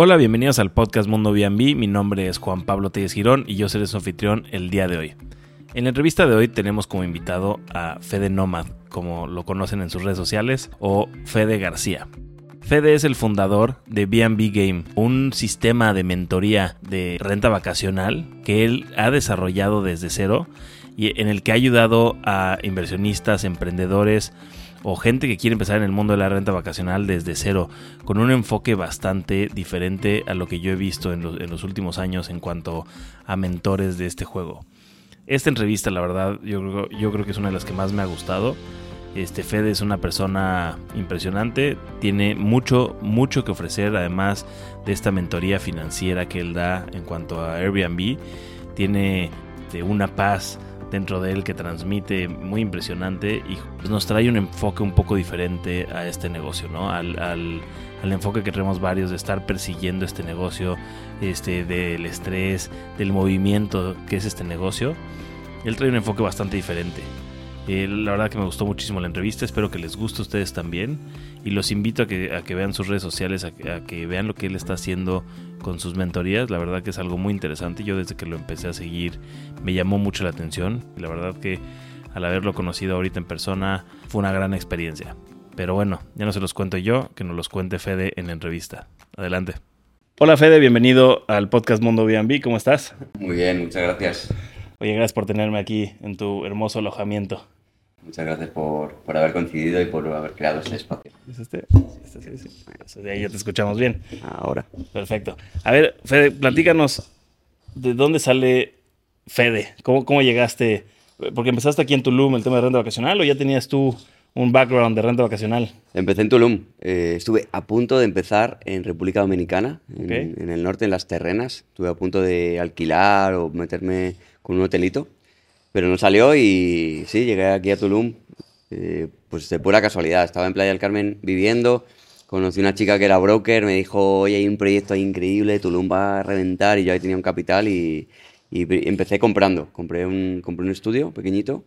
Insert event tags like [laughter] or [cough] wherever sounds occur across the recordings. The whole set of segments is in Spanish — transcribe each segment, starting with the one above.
Hola, bienvenidos al podcast Mundo B&B. Mi nombre es Juan Pablo Telles Girón y yo seré su anfitrión el día de hoy. En la entrevista de hoy tenemos como invitado a Fede Nomad, como lo conocen en sus redes sociales, o Fede García. Fede es el fundador de B&B Game, un sistema de mentoría de renta vacacional que él ha desarrollado desde cero y en el que ha ayudado a inversionistas, emprendedores, o gente que quiere empezar en el mundo de la renta vacacional desde cero, con un enfoque bastante diferente a lo que yo he visto en los, últimos años en cuanto a mentores de este juego. Esta entrevista, la verdad, yo creo, yo creo que es una de las que más me ha gustado. Este Fede es una persona impresionante, tiene mucho, mucho que ofrecer, además de esta mentoría financiera que él da en cuanto a Airbnb. Tiene de una paz dentro de él que transmite muy impresionante y pues, nos trae un enfoque un poco diferente a este negocio, ¿no? Al, al, enfoque que tenemos varios de estar persiguiendo este negocio, este, del estrés, del movimiento que es este negocio. Él trae un enfoque bastante diferente. Eh, la verdad que me gustó muchísimo la entrevista, espero que les guste a ustedes también y los invito a que, a que vean sus redes sociales, a, que vean lo que él está haciendo con sus mentorías, la verdad que es algo muy interesante, yo desde que lo empecé a seguir me llamó mucho la atención y la verdad que al haberlo conocido ahorita en persona fue una gran experiencia. Pero bueno, ya no se los cuento yo, que nos los cuente Fede en la entrevista. Adelante. Hola Fede, bienvenido al podcast Mundo B&B, ¿cómo estás? Muy bien, muchas gracias. Oye, gracias por tenerme aquí en tu hermoso alojamiento. Muchas gracias por, por, haber coincidido y por haber creado este espacio. ¿Es este? este sí, sí. De ahí ya te escuchamos bien. Ahora. Perfecto. A ver, Fede, platícanos de dónde sale Fede. ¿Cómo, cómo llegaste? Porque empezaste aquí en Tulum el tema de renta vacacional o ya tenías tú un background de renta vacacional? Empecé en Tulum. Eh, estuve a punto de empezar en República Dominicana, en, en, el norte, en las terrenas. Estuve a punto de alquilar o meterme con un hotelito pero no salió y sí, llegué aquí a Tulum, eh, pues de pura casualidad. Estaba en Playa del Carmen viviendo, conocí una chica que era broker, me dijo, oye, hay un proyecto increíble, Tulum va a reventar y yo ahí tenía un capital y, empecé comprando. Compré un, compré un estudio pequeñito.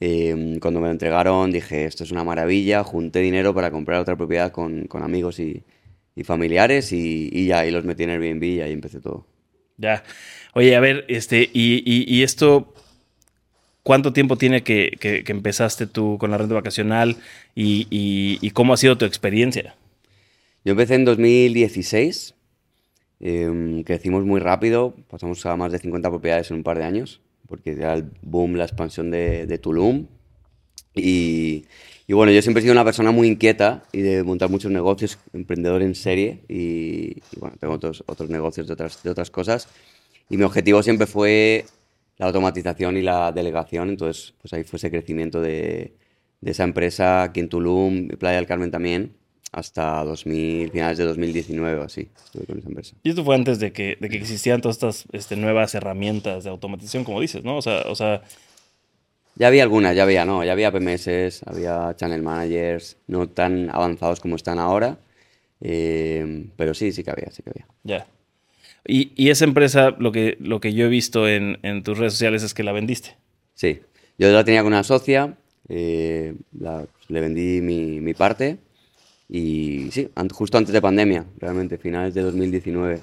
Eh, cuando me lo entregaron dije, esto es una maravilla, junté dinero para comprar otra propiedad con, con amigos y, familiares y, ya, y los metí en Airbnb y ahí empecé todo. Ya. Oye, a ver, este, y esto ¿Cuánto tiempo tiene que, empezaste tú con la renta vacacional y, cómo ha sido tu experiencia? Yo empecé en 2016, em, crecimos muy rápido, pasamos a más de 50 propiedades en un par de años, porque era el boom, la expansión de, Tulum. Y, bueno, yo siempre he sido una persona muy inquieta y de montar muchos negocios, emprendedor en serie, y, bueno, tengo otros, otros negocios de otras, de otras cosas. Y mi objetivo siempre fue la automatización y la delegación. Entonces, pues ahí fue ese crecimiento de, de esa empresa aquí en Tulum, Playa del Carmen también, hasta 2000, finales de 2019 o así, estuve con esa empresa. Y esto fue antes de que, de que existieran todas estas este, nuevas herramientas de automatización, como dices, ¿no? O sea, o sea... Ya había algunas, ya había, ¿no? Ya había PMS, había channel managers, no tan avanzados como están ahora, eh, pero sí, sí que había, sí que había. Ya. Y, esa empresa, lo que, lo que yo he visto en, tus redes sociales es que la vendiste. Sí, yo la tenía con una socia, eh, le vendí mi, parte y sí, justo antes de pandemia, realmente, finales de 2019.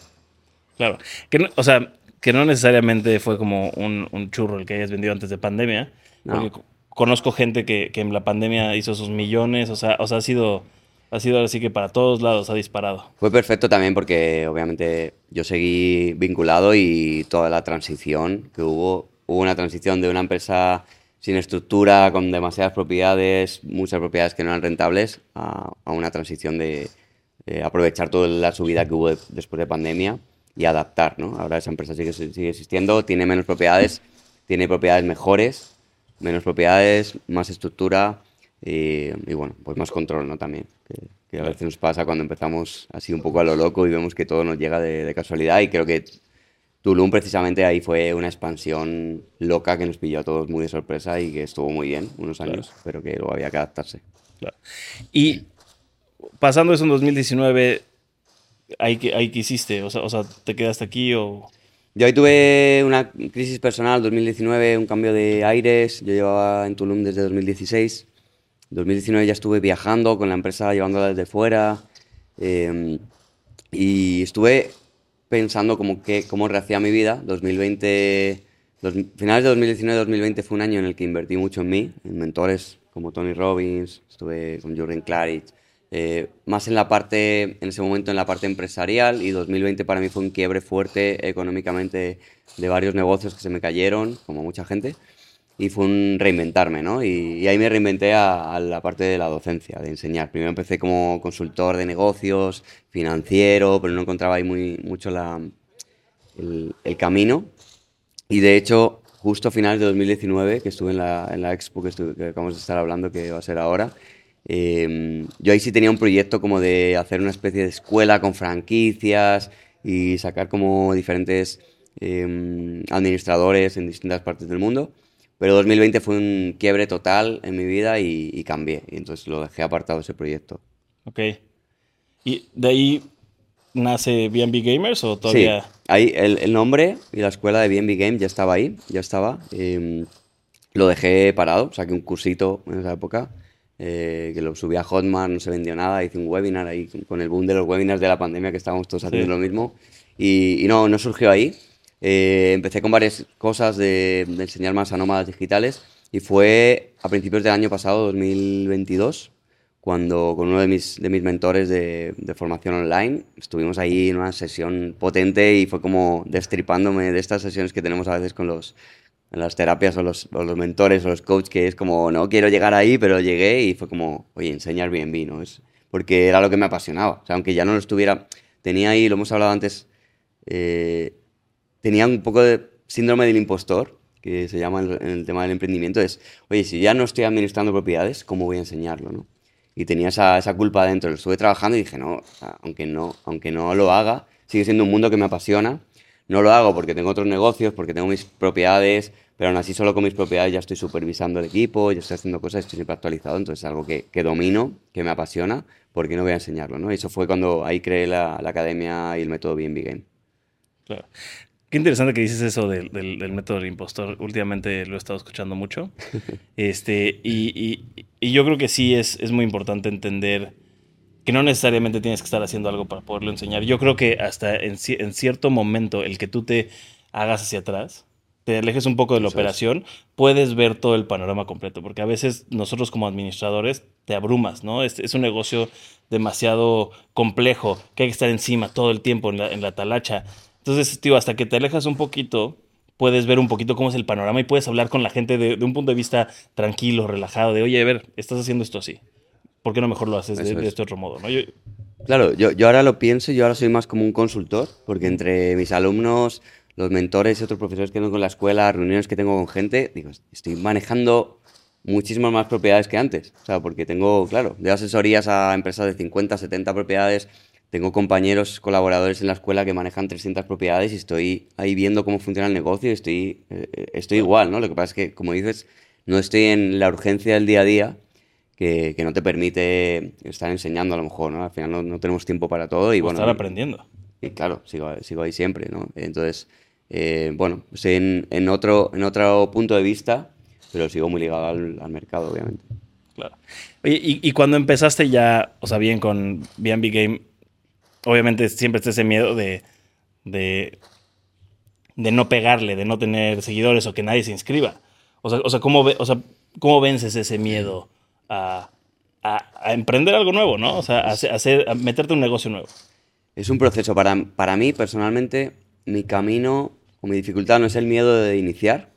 Claro, que o sea, que no necesariamente fue como un, churro el que hayas vendido antes de pandemia, porque conozco gente que, que en la pandemia hizo sus millones, o sea, o sea, ha sido ha sido así que para todos lados ha disparado. Fue perfecto también porque obviamente yo seguí vinculado y toda la transición que hubo, hubo una transición de una empresa sin estructura, con demasiadas propiedades, muchas propiedades que no eran rentables, a, una transición de, aprovechar toda la subida que hubo después de pandemia y adaptar, ¿no? Ahora esa empresa sigue, sigue existiendo, tiene menos propiedades, tiene propiedades mejores, menos propiedades, más estructura, y, bueno, pues más control, ¿no? También, que, a veces nos pasa cuando empezamos así un poco a lo loco y vemos que todo nos llega de, casualidad y creo que Tulum precisamente ahí fue una expansión loca que nos pilló a todos muy de sorpresa y que estuvo muy bien unos años, pero que luego había que adaptarse. Y pasando eso en 2019, ¿ahí que, ahí que hiciste? O sea, o sea, ¿te quedaste aquí o...? Yo ahí tuve una crisis personal, 2019, un cambio de aires. Yo llevaba en Tulum desde 2016 2019 ya estuve viajando con la empresa, llevándola desde fuera. Em, Y estuve pensando cómo rehacía mi vida. 2020, dos- finales de 2019-2020 fue un año en el que invertí mucho en mí, en mentores como Tony Robbins, estuve con Jürgen Klarich, eh, más en la parte, en ese momento en la parte empresarial y 2020 para mí fue un quiebre fuerte económicamente de varios negocios que se me cayeron, como mucha gente, y fue un reinventarme, ¿no? Y, ahí me reinventé a, a la parte de la docencia, de enseñar. Primero empecé como consultor de negocios, financiero, pero no encontraba ahí muy, mucho la, el, camino. Y de hecho, justo a finales de 2019, que estuve en la, en la expo que, estuve- que acabamos de estar hablando, que va a ser ahora, eh, yo ahí sí tenía un proyecto como de hacer una especie de escuela con franquicias y sacar como diferentes eh, administradores en distintas partes del mundo. Pero 2020 fue un quiebre total en mi vida y, y cambié. Y entonces lo dejé apartado ese proyecto. Ok. ¿Y de ahí nace BNB Gamers o todavía? Sí, ahí el, el nombre y la escuela de BNB Game ya estaba ahí, ya estaba. eh, lo dejé parado, saqué un cursito en esa época, eh, que lo subí a Hotmart, no se vendió nada, hice un webinar ahí con- con el boom de los webinars de la pandemia que estábamos todos haciendo Sí. lo mismo. Y, y no, no surgió ahí. Eh, empecé con varias cosas de, de enseñar más a nómadas digitales y fue a principios del año pasado, 2022, cuando con uno de mis, de mis mentores de, de formación online estuvimos ahí en una sesión potente y fue como destripándome de estas sesiones que tenemos a veces con los las terapias o los, o los mentores o los coaches que es como no quiero llegar ahí pero llegué y fue como oye enseñar bien ¿no? Es porque era lo que me apasionaba o sea aunque ya no lo estuviera tenía ahí lo hemos hablado antes eh, tenía un poco de síndrome del impostor, que se llama en el, tema del emprendimiento, es, oye, si ya no estoy administrando propiedades, ¿cómo voy a enseñarlo, no? Y tenía esa, esa culpa dentro, lo estuve trabajando y dije, no, o sea, aunque no, aunque no lo haga, sigue siendo un mundo que me apasiona, no lo hago porque tengo otros negocios, porque tengo mis propiedades, pero aún así solo con mis propiedades ya estoy supervisando el equipo, ya estoy haciendo cosas, estoy siempre actualizado, entonces es algo que, que domino, que me apasiona, ¿por qué no voy a enseñarlo, no? Y eso fue cuando ahí creé la, la academia y el método BNB Game. Claro. Qué interesante que dices eso del, del- del método del impostor. Últimamente lo he estado escuchando mucho. [laughs] Este, y, y- y yo creo que sí es, es muy importante entender que no necesariamente tienes que estar haciendo algo para poderlo enseñar. Yo creo que hasta en, ci- en cierto momento el que tú te hagas hacia atrás, te alejes un poco de la Eso es. operación, puedes ver todo el panorama completo, porque a veces nosotros como administradores te abrumas, ¿no? Es, es un negocio demasiado complejo, que hay que estar encima todo el tiempo en la, en la talacha. Entonces, tío, hasta que te alejas un poquito, puedes ver un poquito cómo es el panorama y puedes hablar con la gente de, de un punto de vista tranquilo, relajado, de, oye, a ver, estás haciendo esto así. ¿Por qué no mejor lo haces de, este otro modo? ¿no? Yo- Claro, yo, yo ahora lo pienso, yo ahora soy más como un consultor, porque entre mis alumnos, los mentores y otros profesores que tengo en la escuela, reuniones que tengo con gente, digo, estoy manejando muchísimas más propiedades que antes. O sea, porque tengo, claro, de asesorías a empresas de 50, 70 propiedades, tengo compañeros, colaboradores en la escuela que manejan 300 propiedades y estoy ahí viendo cómo funciona el negocio y estoy, eh, eh, estoy igual, ¿no? Lo que pasa es que, como dices, no estoy en la urgencia del día a día que, que no te permite estar enseñando a lo mejor, ¿no? Al final no, no tenemos tiempo para todo y o bueno... estar aprendiendo. y claro, sigo, sigo ahí siempre, ¿no? Entonces, eh, bueno, estoy en, en otro, en otro punto de vista, pero sigo muy ligado al, al mercado, obviamente. Claro. Oye, y, y cuando empezaste ya, o sea, bien con B&B Game, obviamente siempre está ese miedo de, de, de no pegarle, de no tener seguidores o que nadie se inscriba. O sea, o sea, ¿cómo, o sea, ¿cómo vences ese miedo a, a- a emprender algo nuevo, ¿no? O sea, a, hacer- a meterte un negocio nuevo. Es un proceso. Para, para mí, personalmente, mi camino o mi dificultad no es el miedo de iniciar,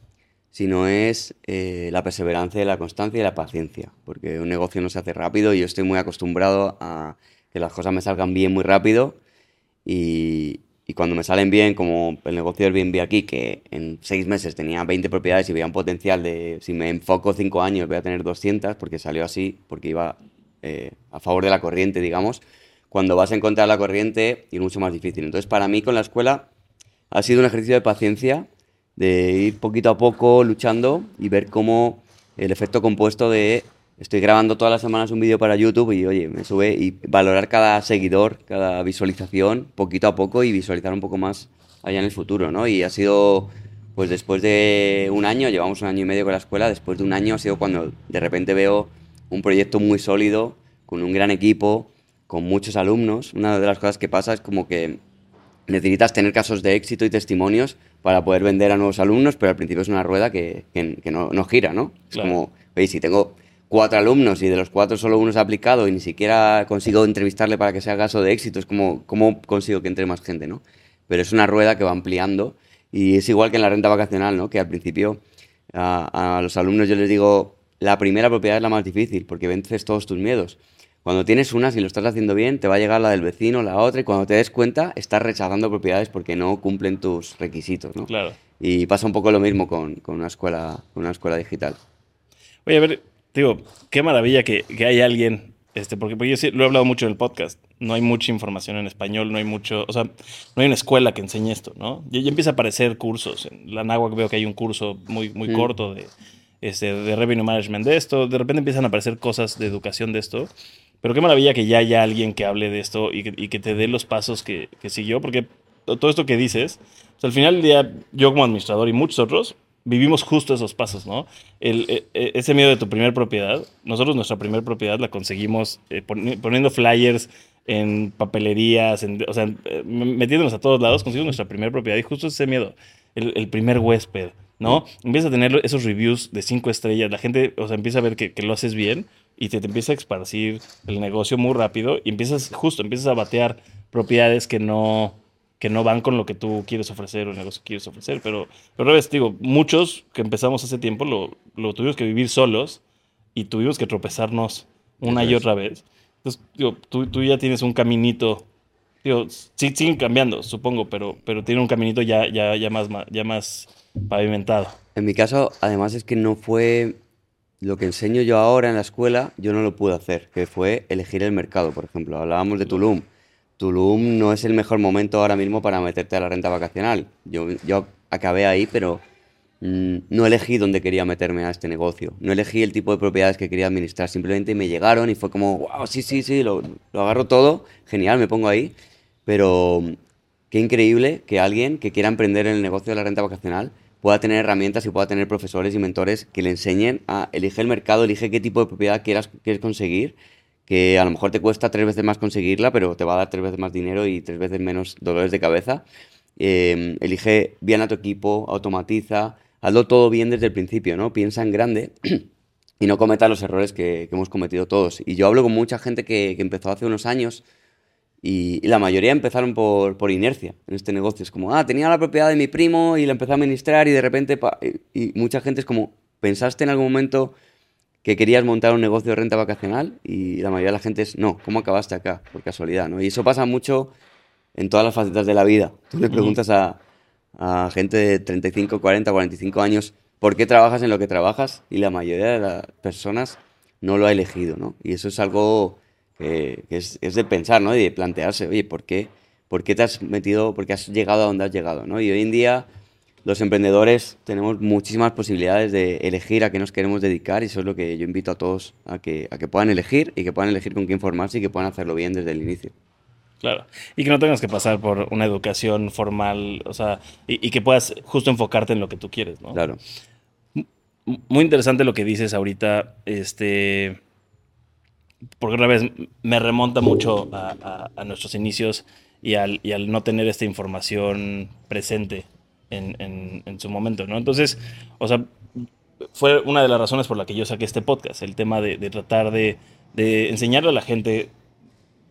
sino es eh, la perseverancia, la constancia y la paciencia. Porque un negocio no se hace rápido y yo estoy muy acostumbrado a que las cosas me salgan bien muy rápido. Y, y cuando me salen bien, como el negocio del Airbnb aquí, que en seis meses tenía 20 propiedades y veía un potencial de, si me enfoco cinco años, voy a tener 200, porque salió así, porque iba eh, a favor de la corriente, digamos. Cuando vas a encontrar la corriente, es mucho más difícil. Entonces, para mí con la escuela ha sido un ejercicio de paciencia, de ir poquito a poco luchando y ver cómo el efecto compuesto de estoy grabando todas las semanas un vídeo para YouTube y oye, me sube y valorar cada seguidor, cada visualización poquito a poco y visualizar un poco más allá en el futuro, ¿no? Y ha sido, pues después de un año, llevamos un año y medio con la escuela, después de un año ha sido cuando de repente veo un proyecto muy sólido, con un gran equipo, con muchos alumnos, una de las cosas que pasa es como que necesitas tener casos de éxito y testimonios para poder vender a nuevos alumnos, pero al principio es una rueda que, que, no, no, gira, ¿no? Es como, veis, si tengo cuatro alumnos y de los cuatro solo uno se ha aplicado y ni siquiera consigo entrevistarle para que sea caso de éxito, es como, ¿cómo consigo que entre más gente, no? Pero es una rueda que va ampliando y es igual que en la renta vacacional, ¿no? Que al principio a, a los alumnos yo les digo, la primera propiedad es la más difícil porque vences todos tus miedos. Cuando tienes una, si lo estás haciendo bien, te va a llegar la del vecino, la otra, y cuando te des cuenta, estás rechazando propiedades porque no cumplen tus requisitos, ¿no? Claro. Y pasa un poco lo mismo con, con una, escuela, con una escuela digital. Oye, a ver, digo, qué maravilla que, que hay alguien, este, porque, porque yo sí, lo he hablado mucho en el podcast, no hay mucha información en español, no hay mucho, o sea, no hay una escuela que enseñe esto, ¿no? Ya, empieza a aparecer cursos, en la Náhuac veo que hay un curso muy, muy mm. corto de, este, de revenue management de esto, de repente empiezan a aparecer cosas de educación de esto, pero qué maravilla que ya haya alguien que hable de esto y que, te dé los pasos que, siguió, porque todo esto que dices, al final del día, yo como administrador y muchos otros, vivimos justo esos pasos, ¿no? El, e, e, ese miedo de tu primera propiedad, nosotros nuestra primera propiedad la conseguimos eh, poniendo flyers en papelerías, o sea, metiéndonos a todos lados, conseguimos nuestra primera propiedad y justo ese miedo, el, primer huésped, ¿no? Empieza a tener esos reviews de cinco estrellas, la gente, o sea, empieza a ver que, que lo haces bien y te, te, empieza a esparcir el negocio muy rápido y empiezas, justo, empiezas a batear propiedades que no, que no van con lo que tú quieres ofrecer o el negocio que quieres ofrecer. Pero, pero vez, digo, muchos que empezamos hace tiempo lo, lo tuvimos que vivir solos y tuvimos que tropezarnos una y otra vez. Entonces, digo, tú, tú ya tienes un caminito Digo, sí, siguen cambiando, supongo, pero, pero tiene un caminito ya, ya, ya, más, ya más pavimentado. En mi caso, además, es que no fue lo que enseño yo ahora en la escuela, yo no lo pude hacer, que fue elegir el mercado, por ejemplo. Hablábamos de Tulum. Tulum no es el mejor momento ahora mismo para meterte a la renta vacacional. Yo, yo acabé ahí, pero mm, no elegí dónde quería meterme a este negocio. No elegí el tipo de propiedades que quería administrar. Simplemente me llegaron y fue como, wow, sí, sí, sí, lo, lo agarro todo, genial, me pongo ahí. Pero qué increíble que alguien que quiera emprender en el negocio de la renta vacacional pueda tener herramientas y pueda tener profesores y mentores que le enseñen a elegir el mercado, elige qué tipo de propiedad quieras, quieres conseguir, que a lo mejor te cuesta tres veces más conseguirla, pero te va a dar tres veces más dinero y tres veces menos dolores de cabeza. Em, elige bien a tu equipo, automatiza, hazlo todo bien desde el principio, ¿no? Piensa en grande [clears throat] y no cometa los errores que, hemos cometido todos. Y yo hablo con mucha gente que, empezó hace unos años y, la mayoría empezaron por, por, inercia en este negocio. Es como, ah, tenía la propiedad de mi primo y la empecé a administrar y de repente, y, mucha gente es como, ¿pensaste en algún momento que querías montar un negocio de renta vacacional? Y la mayoría de la gente es, no, ¿cómo acabaste acá? Por casualidad, ¿no? Y eso pasa mucho en todas las facetas de la vida. Tú le preguntas a, a gente de 35, 40, 45 años, ¿por qué trabajas en lo que trabajas? Y la mayoría de las personas no lo ha elegido, ¿no? Y eso es algo que es, es, de pensar, ¿no? Y de plantearse, oye, ¿por qué, ¿por qué te has metido, por qué has llegado a donde has llegado, ¿no? Y hoy en día los emprendedores tenemos muchísimas posibilidades de elegir a qué nos queremos dedicar y eso es lo que yo invito a todos a que, a que puedan elegir y que puedan elegir con quién formarse y que puedan hacerlo bien desde el inicio. Claro. Y que no tengas que pasar por una educación formal, o sea, y, y, que puedas justo enfocarte en lo que tú quieres, ¿no? Claro. Muy interesante lo que dices ahorita, este porque otra vez me remonta mucho a, nuestros inicios y al, no tener esta información presente en, su momento, ¿no? Entonces, o sea, fue una de las razones por la que yo saqué este podcast, el tema de, tratar de, enseñarle a la gente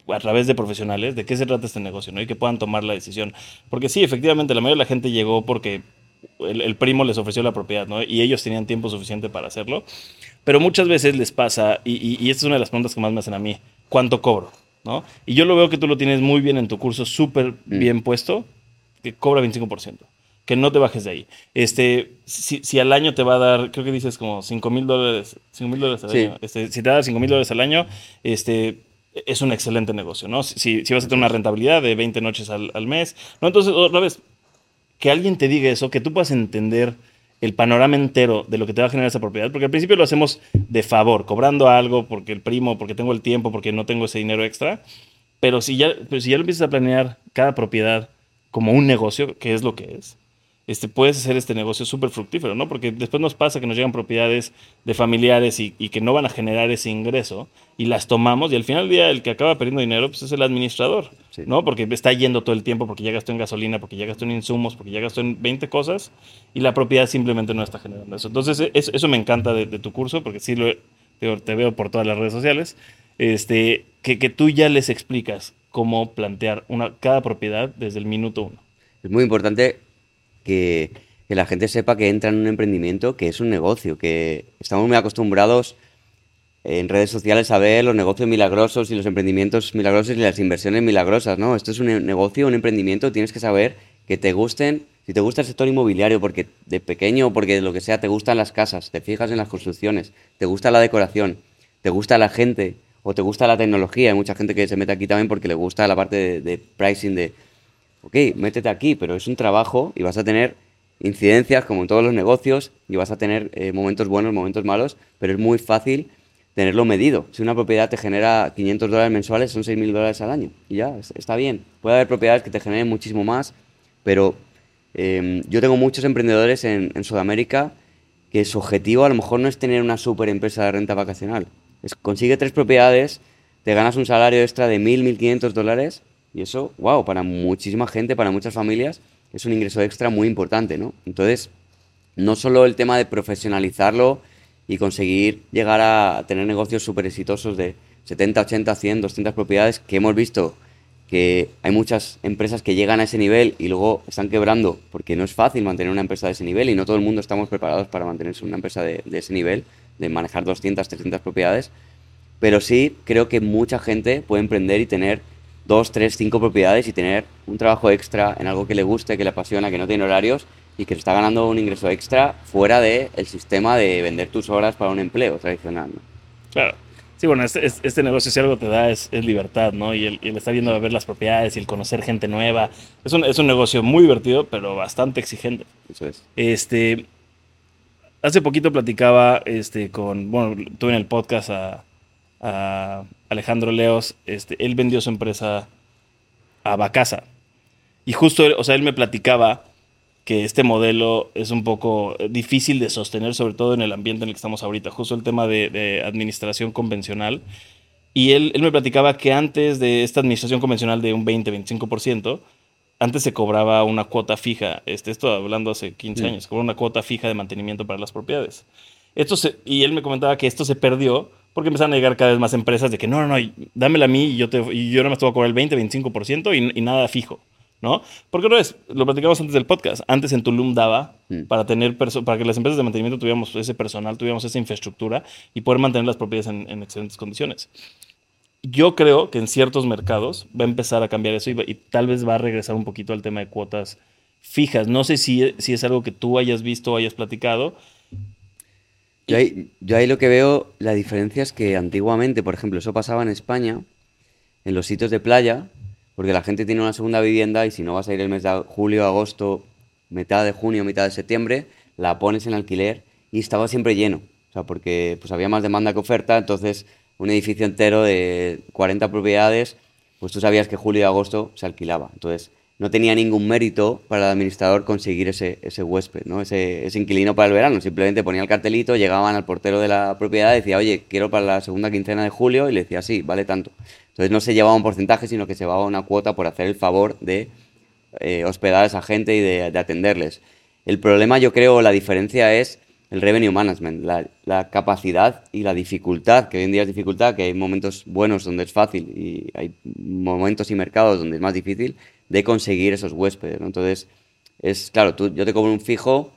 a través de profesionales de qué se trata este negocio, ¿no? Y que puedan tomar la decisión. Porque sí, efectivamente, la mayoría de la gente llegó porque el, primo les ofreció la propiedad, ¿no? Y ellos tenían tiempo suficiente para hacerlo. Pero muchas veces les pasa, y, esta es una de las preguntas que más me hacen a mí, ¿cuánto cobro? ¿No? Y yo lo veo que tú lo tienes muy bien en tu curso, súper mm. bien puesto, que cobra 25%. Que no te bajes de ahí. Este, si, si, al año te va a dar, creo que dices como 5 mil dólares, 5 mil dólares al año. Este, si te da 5 mil dólares al año, este, es un excelente negocio, ¿no? Si, si vas a tener una rentabilidad de 20 noches al, al mes, ¿no? Entonces, otra vez, que alguien te diga eso, que tú puedas entender el panorama entero de lo que te va a generar esa propiedad, porque al principio lo hacemos de favor, cobrando algo porque el primo, porque tengo el tiempo, porque no tengo ese dinero extra, pero si ya, pero si ya lo empiezas a planear cada propiedad como un negocio, que es lo que es, este, puedes hacer este negocio súper fructífero, ¿no? Porque después nos pasa que nos llegan propiedades de familiares y, que no van a generar ese ingreso y las tomamos y al final del día el que acaba perdiendo dinero pues es el administrador, ¿no? Porque está yendo todo el tiempo, porque ya gastó en gasolina, porque ya gastó en insumos, porque ya gastó en 20 cosas y la propiedad simplemente no está generando eso. Entonces eso, me encanta de, tu curso porque sí lo, te, veo por todas las redes sociales, este, que, que tú ya les explicas cómo plantear una, cada propiedad desde el minuto uno. Es muy importante que, la gente sepa que entra en un emprendimiento que es un negocio, que estamos muy acostumbrados en redes sociales a ver los negocios milagrosos y los emprendimientos milagrosos y las inversiones milagrosas, ¿no? Esto es un negocio, un emprendimiento, tienes que saber que te gusten, si te gusta el sector inmobiliario, porque de pequeño, porque lo que sea, te gustan las casas, te fijas en las construcciones, te gusta la decoración, te gusta la gente o te gusta la tecnología. Hay mucha gente que se mete aquí también porque le gusta la parte de, de pricing, de ok, métete aquí, pero es un trabajo y vas a tener incidencias como en todos los negocios y vas a tener eh, momentos buenos, momentos malos, pero es muy fácil tenerlo medido. Si una propiedad te genera 500 dólares mensuales, son 6.000 dólares al año. Y ya, está bien. Puede haber propiedades que te generen muchísimo más, pero em, yo tengo muchos emprendedores en, Sudamérica que su objetivo a lo mejor no es tener una super empresa de renta vacacional. Es, consigue tres propiedades, te ganas un salario extra de 1.000, 1.500 dólares y eso, wow, para muchísima gente, para muchas familias, es un ingreso extra muy importante, ¿no? Entonces, no solo el tema de profesionalizarlo y conseguir llegar a tener negocios súper exitosos de 70, 80, 100, 200 propiedades, que hemos visto que hay muchas empresas que llegan a ese nivel y luego están quebrando, porque no es fácil mantener una empresa de ese nivel y no todo el mundo estamos preparados para mantenerse una empresa de, de ese nivel, de manejar 200, 300 propiedades, pero sí creo que mucha gente puede emprender y tener dos, tres, cinco propiedades y tener un trabajo extra en algo que le guste, que le apasiona, que no tiene horarios y que se está ganando un ingreso extra fuera del el sistema de vender tus horas para un empleo tradicional. Claro. Sí, bueno, este, este, negocio si algo te da es, libertad, ¿no? Y el, estar viendo a ver las propiedades y el conocer gente nueva. Es un, es un negocio muy divertido, pero bastante exigente. Eso es. Este, hace poquito platicaba este, con, bueno, tuve en el podcast a, a Alejandro Leos, este, él vendió su empresa a Bacasa. Y justo, o sea, él me platicaba que este modelo es un poco difícil de sostener, sobre todo en el ambiente en el que estamos ahorita, justo el tema de, administración convencional. Y él, él, me platicaba que antes de esta administración convencional de un 20-25%, antes se cobraba una cuota fija, este, esto hablando hace 15 años, se cobraba una cuota fija de mantenimiento para las propiedades. Esto y él me comentaba que esto se perdió porque empezaron a llegar cada vez más empresas de que no, no, no, dámela a mí y yo, te, y yo no me estoy a cobrar el 20, 25% y, y nada fijo. ¿no? Porque no es, lo platicamos antes del podcast. Antes en Tulum daba mm. para tener para que las empresas de mantenimiento tuviéramos ese personal, tuviéramos esa infraestructura y poder mantener las propiedades en, excelentes condiciones. Yo creo que en ciertos mercados va a empezar a cambiar eso y, tal vez va a regresar un poquito al tema de cuotas fijas. No sé si, si es algo que tú hayas visto o hayas platicado, yo ahí, lo que veo, la diferencia es que antiguamente, por ejemplo, eso pasaba en España, en los sitios de playa, porque la gente tiene una segunda vivienda y si no vas a ir el mes de julio, agosto, mitad de junio, mitad de septiembre, la pones en alquiler y estaba siempre lleno. O sea, porque pues había más demanda que oferta, entonces un edificio entero de 40 propiedades, pues tú sabías que julio y agosto se alquilaba. Entonces, no tenía ningún mérito para el administrador conseguir ese, ese huésped, ¿no? ese, ese inquilino para el verano. Simplemente ponía el cartelito, llegaban al portero de la propiedad, decía, oye, quiero para la segunda quincena de julio, y le decía, sí, vale tanto. Entonces no se llevaba un porcentaje, sino que se llevaba una cuota por hacer el favor de eh, hospedar a esa gente y de, atenderles. El problema, yo creo, la diferencia es el revenue management, la, la, capacidad y la dificultad, que hoy en día es dificultad, que hay momentos buenos donde es fácil y hay momentos y mercados donde es más difícil, de conseguir esos huéspedes. Entonces, es claro, tú, yo te cobro un fijo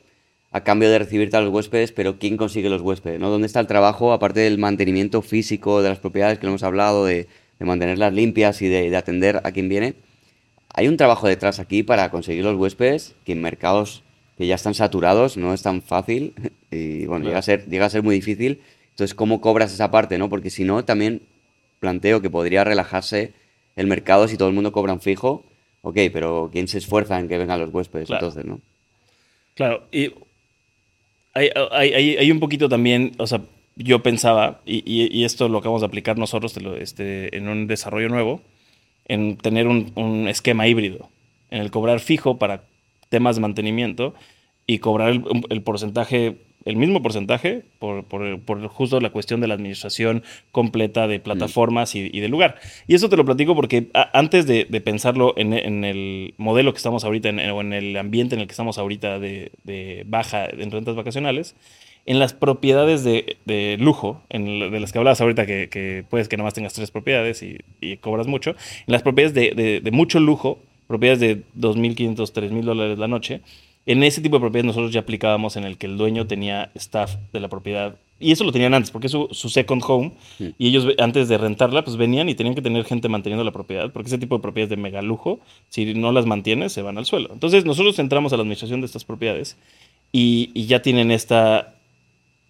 a cambio de recibirte a los huéspedes, pero ¿quién consigue los huéspedes? ¿no? ¿Dónde está el trabajo, aparte del mantenimiento físico de las propiedades que hemos hablado, de, mantenerlas limpias y de, atender a quien viene? Hay un trabajo detrás aquí para conseguir los huéspedes que en mercados que ya están saturados no es tan fácil [laughs] y bueno, llega, a ser, llega a ser muy difícil. Entonces, ¿cómo cobras esa parte? no Porque si no, también planteo que podría relajarse el mercado si todo el mundo cobra un fijo ok, pero ¿quién se esfuerza en que vengan los huéspedes entonces, no? Claro, y hay, hay, hay, un poquito también, o sea, yo pensaba, y, y, esto lo acabamos de aplicar nosotros este, en un desarrollo nuevo, en tener un, un, esquema híbrido, en el cobrar fijo para temas de mantenimiento y cobrar el, el porcentaje el mismo porcentaje por, por, por, justo la cuestión de la administración completa de plataformas y, y del lugar. Y eso te lo platico porque a, antes de, de pensarlo en, en, el modelo que estamos ahorita en, o en el ambiente en el que estamos ahorita de, de baja en rentas vacacionales, en las propiedades de, de lujo, en, de las que hablabas ahorita, que, que puedes que nomás tengas tres propiedades y, y cobras mucho, en las propiedades de, de mucho lujo, propiedades de 2.500, 3.000 dólares la noche, en ese tipo de propiedades nosotros ya aplicábamos en el que el dueño tenía staff de la propiedad. Y eso lo tenían antes, porque es su, su second home. Y ellos antes de rentarla, pues venían y tenían que tener gente manteniendo la propiedad, porque ese tipo de propiedades de mega lujo, si no las mantienes, se van al suelo. Entonces nosotros entramos a la administración de estas propiedades y, y ya tienen esta,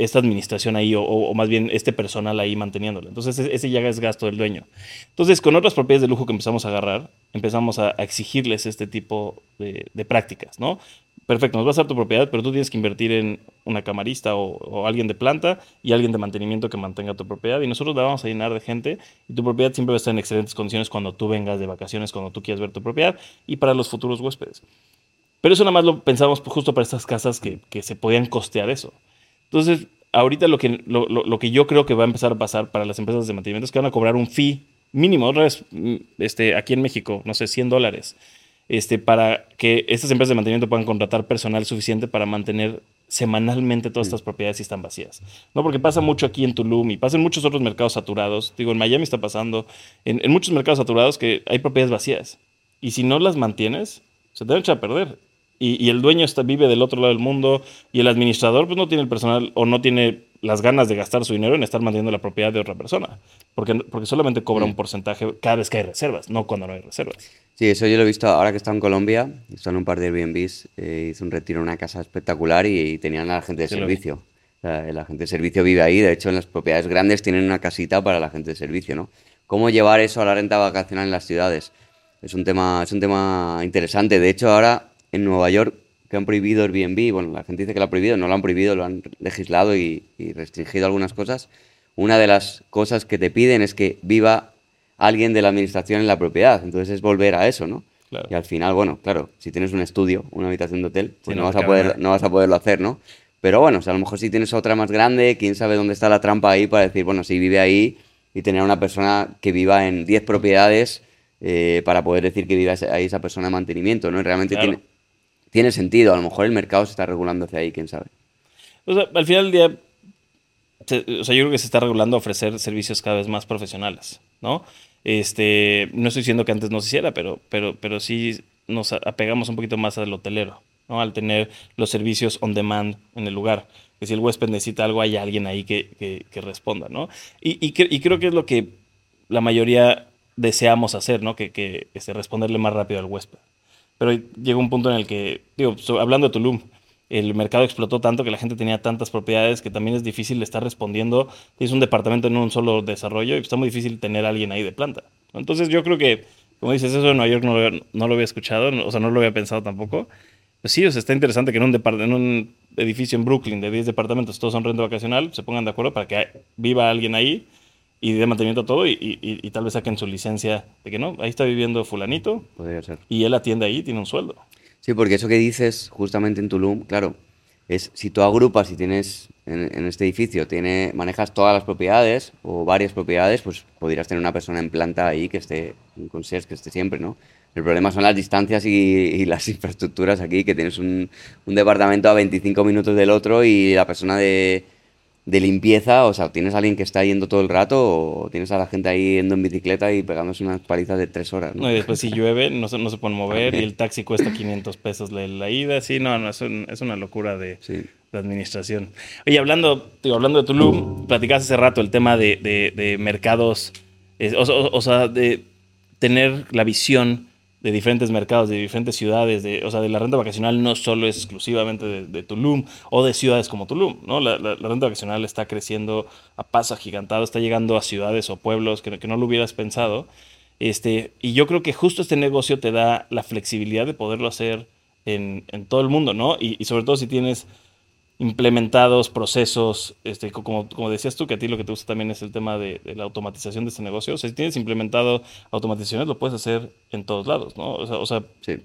esta administración ahí, o, más bien este personal ahí manteniéndola. Entonces ese ya es gasto del dueño. Entonces con otras propiedades de lujo que empezamos a agarrar, empezamos a, exigirles este tipo de, prácticas, ¿no? perfecto, nos vas a dar tu propiedad, pero tú tienes que invertir en una camarista o, o, alguien de planta y alguien de mantenimiento que mantenga tu propiedad. Y nosotros la vamos a llenar de gente y tu propiedad siempre va a estar en excelentes condiciones cuando tú vengas de vacaciones, cuando tú quieras ver tu propiedad y para los futuros huéspedes. Pero eso nada más lo pensamos justo para estas casas que, que se podían costear eso. Entonces, ahorita lo que, lo, lo, lo, que yo creo que va a empezar a pasar para las empresas de mantenimiento es que van a cobrar un fee mínimo, otra vez, mm, este, aquí en México, no sé, 100 dólares este, para que estas empresas de mantenimiento puedan contratar personal suficiente para mantener semanalmente todas estas propiedades si están vacías. No, porque pasa mucho aquí en Tulum y pasa en muchos otros mercados saturados. Digo, en Miami está pasando, en, en muchos mercados saturados que hay propiedades vacías. Y si no las mantienes, se te van a echar a perder. Y, y, el dueño está, vive del otro lado del mundo y el administrador pues no tiene el personal o no tiene las ganas de gastar su dinero en estar manteniendo la propiedad de otra persona. Porque, porque solamente cobra mm. un porcentaje cada vez que hay reservas, no cuando no hay reservas. Sí, eso yo lo he visto ahora que está en Colombia. Están en un par de Airbnbs. Eh, hice un retiro en una casa espectacular y, y tenían a la gente de sí, servicio. O sea, la gente de servicio vive ahí. De hecho, en las propiedades grandes tienen una casita para la gente de servicio, ¿no? ¿Cómo llevar eso a la renta vacacional en las ciudades? Es un tema, es un tema interesante. De hecho, ahora en Nueva York que han prohibido Airbnb, bueno, la gente dice que lo ha prohibido, no lo han prohibido, lo han legislado y, y restringido algunas cosas. Una de las cosas que te piden es que viva alguien de la administración en la propiedad. Entonces es volver a eso, ¿no? Claro. Y al final, bueno, claro, si tienes un estudio, una habitación de hotel, pues sí, no, vas a poder, no vas a poderlo hacer, ¿no? Pero bueno, o sea, a lo mejor si tienes otra más grande, quién sabe dónde está la trampa ahí para decir, bueno, si vive ahí y tener una persona que viva en 10 propiedades eh, para poder decir que vive ahí esa persona de mantenimiento, ¿no? Y realmente claro. tiene, tiene sentido. A lo mejor el mercado se está regulando hacia ahí, quién sabe. Al final del día, o sea, yo creo que se está regulando ofrecer servicios cada vez más profesionales, ¿no? Este, no estoy diciendo que antes no se hiciera, pero, pero, pero sí nos apegamos un poquito más al hotelero, ¿no? Al tener los servicios on demand en el lugar. Que si el huésped necesita algo, hay alguien ahí que, que, responda, ¿no? Y, y, y, creo que es lo que la mayoría deseamos hacer, ¿no? Que, que este, responderle más rápido al huésped. Pero llega un punto en el que, hablando de Tulum, el mercado explotó tanto que la gente tenía tantas propiedades que también es difícil estar respondiendo. Es un departamento en un solo desarrollo y está muy difícil tener alguien ahí de planta. Entonces yo creo que, como dices, eso en Nueva York no lo, no lo había escuchado, o sea, no lo había pensado tampoco. Pues sí, o sea, está interesante que en un, en un edificio en Brooklyn de 10 departamentos, todos son renta vacacional, se pongan de acuerdo para que viva alguien ahí y de mantenimiento todo y, y, y, tal vez saquen su licencia de que no, ahí está viviendo fulanito. Podría ser. Y él atiende ahí, tiene un sueldo. Sí, porque eso que dices justamente en Tulum, claro, es si tú agrupas y tienes en, en, este edificio, tiene, manejas todas las propiedades o varias propiedades, pues podrías tener una persona en planta ahí que esté, un concierge que esté siempre, ¿no? El problema son las distancias y, y las infraestructuras aquí, que tienes un, un, departamento a 25 minutos del otro y la persona de, de limpieza, o sea, tienes a alguien que está yendo todo el rato o tienes a la gente ahí yendo en bicicleta y pegándose unas palizas de tres horas. ¿no? no y después si llueve no se, no se pueden mover y el taxi cuesta 500 pesos la, la ida. Sí, no, no es, un, es una locura de, sí. de, administración. Oye, hablando, digo, hablando de Tulum, platicaste hace rato el tema de, de, de mercados, o, o, o sea, de tener la visión de diferentes mercados, de diferentes ciudades, de, o sea, de la renta vacacional no solo es exclusivamente de, Tulum o de ciudades como Tulum, ¿no? La, la, renta vacacional está creciendo a paso agigantado, está llegando a ciudades o pueblos que, que, no lo hubieras pensado. Este, y yo creo que justo este negocio te da la flexibilidad de poderlo hacer en, en todo el mundo, ¿no? Y sobre todo si tienes implementados procesos, este, como, como decías tú, que a ti lo que te gusta también es el tema de, de, la automatización de este negocio. O sea, si tienes implementado automatizaciones, lo puedes hacer en todos lados, ¿no? O sea, o sea sí.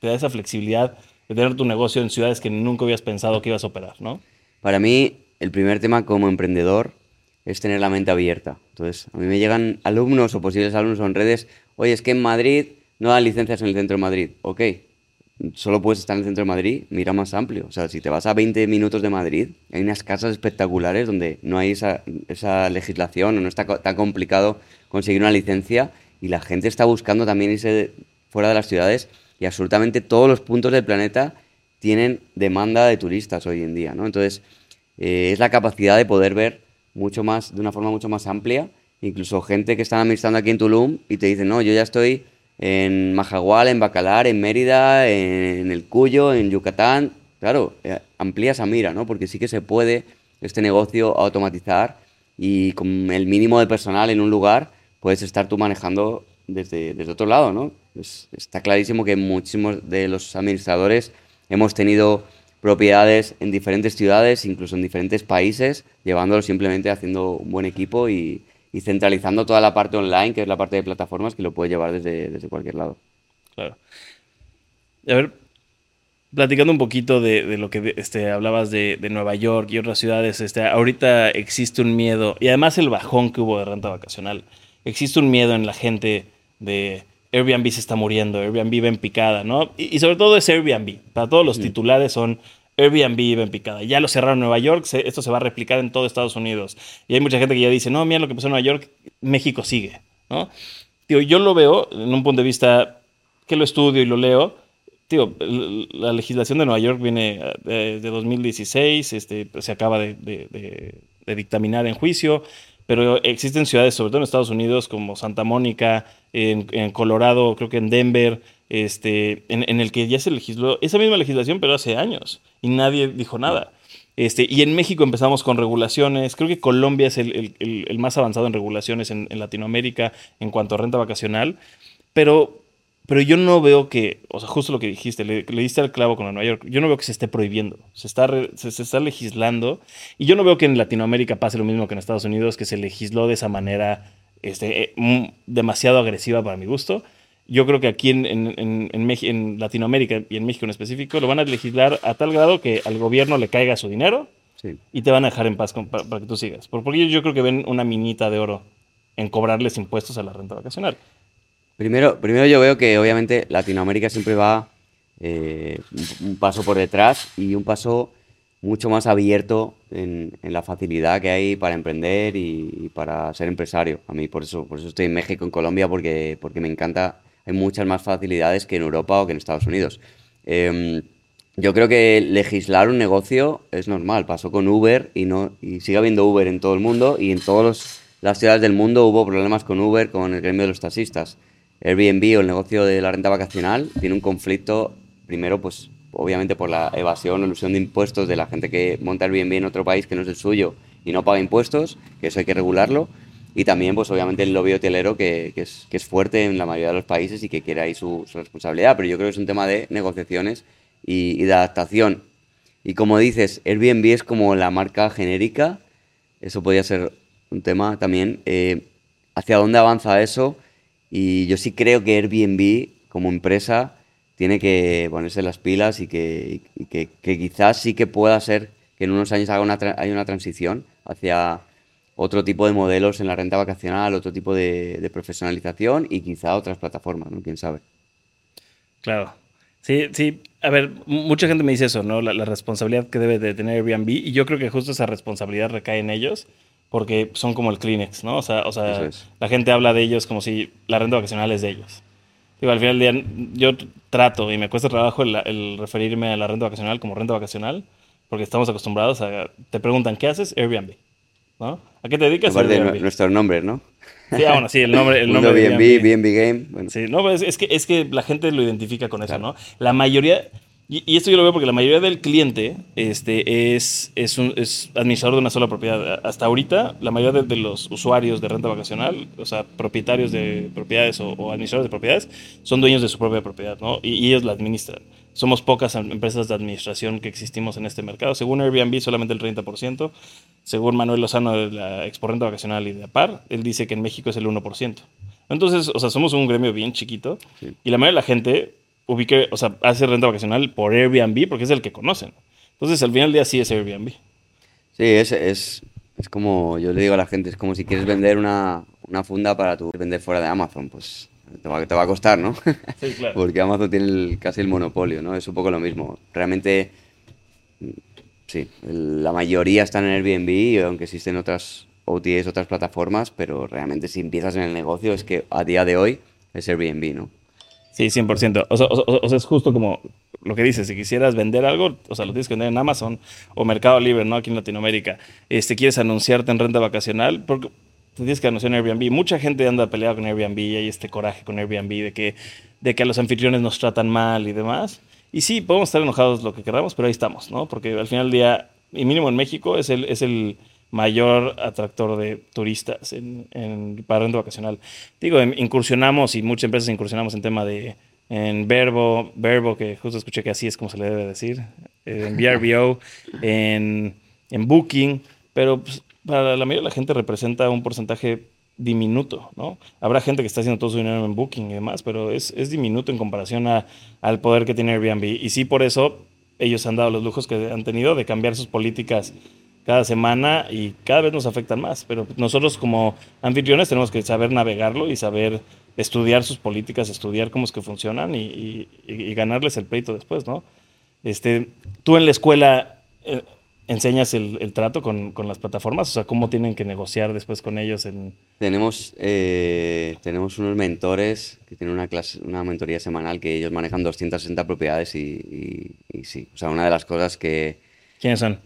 te da esa flexibilidad de tener tu negocio en ciudades que nunca habías pensado que ibas a operar, ¿no? Para mí, el primer tema como emprendedor es tener la mente abierta. Entonces, a mí me llegan alumnos o posibles alumnos en redes, oye, es que en Madrid no dan licencias en el centro de Madrid. Ok, solo puedes estar en el centro de Madrid, mira más amplio. O sea, si te vas a 20 minutos de Madrid, hay unas casas espectaculares donde no hay esa, legislación o no está tan complicado conseguir una licencia y la gente está buscando también irse fuera de las ciudades y absolutamente todos los puntos del planeta tienen demanda de turistas hoy en día, ¿no? Entonces, eh, es la capacidad de poder ver mucho más, de una forma mucho más amplia, incluso gente que están administrando aquí en Tulum y te dicen, no, yo ya estoy en Majagual, en Bacalar, en Mérida, en, el Cuyo, en Yucatán. Claro, eh, amplía esa mira, ¿no? Porque sí que se puede este negocio automatizar y con el mínimo de personal en un lugar puedes estar tú manejando desde, desde otro lado, ¿no? está clarísimo que muchísimos de los administradores hemos tenido propiedades en diferentes ciudades, incluso en diferentes países, llevándolo simplemente haciendo un buen equipo y, y centralizando toda la parte online, que es la parte de plataformas, que lo puede llevar desde, desde cualquier lado. Claro. A ver, platicando un poquito de, de lo que este, hablabas de, de, Nueva York y otras ciudades, este, ahorita existe un miedo, y además el bajón que hubo de renta vacacional, existe un miedo en la gente de Airbnb se está muriendo, Airbnb va en picada, ¿no? Y, y sobre todo es Airbnb. Para todos los mm. titulares son Airbnb iba en picada. Ya lo cerraron en Nueva York, esto se va a replicar en todo Estados Unidos. Y hay mucha gente que ya dice, no, mira lo que pasó en Nueva York, México sigue. ¿no? Tío, yo lo veo en un punto de vista que lo estudio y lo leo. Tío, la legislación de Nueva York viene eh, de, 2016, este, se acaba de, dictaminar en juicio pero existen ciudades, sobre todo en Estados Unidos, como Santa Mónica, en Colorado, creo que en Denver, este, en, el que ya se legisló esa misma legislación, pero hace años, y nadie dijo nada. Este, y en México empezamos con regulaciones. Creo que Colombia es el, más avanzado en regulaciones en, Latinoamérica en cuanto a renta vacacional. Pero, pero yo no veo que, o sea, justo lo que dijiste, le, diste al clavo con Nueva York. Yo no veo que se esté prohibiendo. Se está, se, está legislando. Y yo no veo que en Latinoamérica pase lo mismo que en Estados Unidos, que se legisló de esa manera este, eh, demasiado agresiva para mi gusto yo creo que aquí en, en, en, Latinoamérica y en México en específico lo van a legislar a tal grado que al gobierno le caiga su dinero y te van a dejar en paz para, que tú sigas. Porque ellos yo creo que ven una minita de oro en cobrarles impuestos a la renta vacacional. Primero, primero yo veo que obviamente Latinoamérica siempre va eh, un paso por detrás y un paso mucho más abierto en, la facilidad que hay para emprender y, para ser empresario. A mí por eso, por eso estoy en México, en Colombia, porque, porque me encanta hay muchas más facilidades que en Europa o que en Estados Unidos. Em, yo creo que legislar un negocio es normal. Pasó con Uber y, y sigue habiendo Uber en todo el mundo y en todas las ciudades del mundo hubo problemas con Uber, con el gremio de los taxistas. Airbnb o el negocio de la renta vacacional tiene un conflicto, primero, pues obviamente por la evasión o ilusión de impuestos de la gente que monta Airbnb en otro país que no es el suyo y no paga impuestos, que eso hay que regularlo. Y también, pues obviamente, el lobby hotelero que, que, es, que es fuerte en la mayoría de los países y que quiere ahí su, responsabilidad. Pero yo creo que es un tema de negociaciones y, de adaptación. Y como dices, Airbnb es como la marca genérica. Eso podría ser un tema también. Eh, ¿Hacia dónde avanza eso? Y yo sí creo que Airbnb, como empresa, tiene que ponerse las pilas y que, que, que, quizás sí que pueda ser que en unos años haga una, haya una transición hacia otro tipo de modelos en la renta vacacional, otro tipo de, profesionalización y quizá otras plataformas, ¿no? ¿Quién sabe? Claro. Sí, sí. A ver, mucha gente me dice eso, ¿no? La, responsabilidad que debe de tener Airbnb y yo creo que justo esa responsabilidad recae en ellos porque son como el Kleenex, ¿no? O sea, o sea la gente habla de ellos como si la renta vacacional es de ellos. Digo, al final del día yo trato y me cuesta trabajo el, el referirme a la renta vacacional como renta vacacional porque estamos acostumbrados a... Te preguntan, ¿qué haces? Airbnb. ¿No? ¿A qué te dedicas? Aparte de nuestros nombres, ¿no? Sí, ah, bueno, sí, el nombre. El [laughs] nombre BNB, BNB Game. Bueno. Sí, no, pues es, que, es que la gente lo identifica con eso, ¿no? La mayoría, y, esto yo lo veo porque la mayoría del cliente este, es, es, un, es administrador de una sola propiedad. Hasta ahorita, la mayoría de, los usuarios de renta vacacional, o sea, propietarios de propiedades o, administradores de propiedades, son dueños de su propia propiedad, ¿no? Y, ellos la administran. Somos pocas em, empresas de administración que existimos en este mercado. Según Airbnb, solamente el 30%. Según Manuel Lozano de la Expo Renta Vacacional y de APAR, él dice que en México es el 1%. Entonces, o sea, somos un gremio bien chiquito y la mayoría de la gente ubique, o sea, hace renta vacacional por Airbnb porque es el que conocen. Entonces, al final del día sí es Airbnb. Sí, es, es, es como, yo le digo a la gente, es como si quieres vender una, una funda para tu vender fuera de Amazon, pues te va, te va a costar, ¿no? [laughs] Sí, claro. Porque Amazon tiene el- casi el monopolio, ¿no? Es un poco lo mismo. Realmente, mm, sí, la mayoría están en Airbnb, aunque existen otras OTAs, otras plataformas, pero realmente si empiezas en el negocio es que a día de hoy es Airbnb, ¿no? Sí, 100%. O sea, o, o- o sea, es justo como lo que dices, si quisieras vender algo, o sea, lo tienes que vender en Amazon o Mercado Libre, ¿no? Aquí en Latinoamérica. Este, quieres anunciarte en renta vacacional, porque tienes que anunciar en Airbnb. Mucha gente anda peleada con Airbnb y hay este coraje con Airbnb de que, de que a los anfitriones nos tratan mal y demás. Y sí, podemos estar enojados lo que queramos, pero ahí estamos, ¿no? Porque al final del día, y mínimo en México, es el, es el mayor atractor de turistas en, en- para renta vacacional. Digo, incursionamos y muchas empresas incursionamos en tema de en Verbo, Verbo, que justo escuché que así es como se le debe decir, eh, en VRBO, en, en Booking, pero pues, para la mayoría de la gente representa un porcentaje diminuto, ¿no? Habrá gente que está haciendo todo su dinero en Booking y demás, pero es, es diminuto en comparación a- al poder que tiene Airbnb. Y sí, por eso ellos han dado los lujos que han tenido de cambiar sus políticas cada semana y cada vez nos afectan más. Pero nosotros como anfitriones tenemos que saber navegarlo y saber estudiar sus políticas, estudiar cómo es que funcionan y, y- y ganarles el pleito después, ¿no? Este, tú en la escuela eh, enseñas el, el trato con, con las plataformas, o sea, cómo tienen que negociar después con ellos en... Tenemos, eh, tenemos unos mentores que tienen una clase, una mentoría semanal que ellos manejan 260 propiedades y, y- y sí, o sea, una de las cosas que... ¿Quiénes son?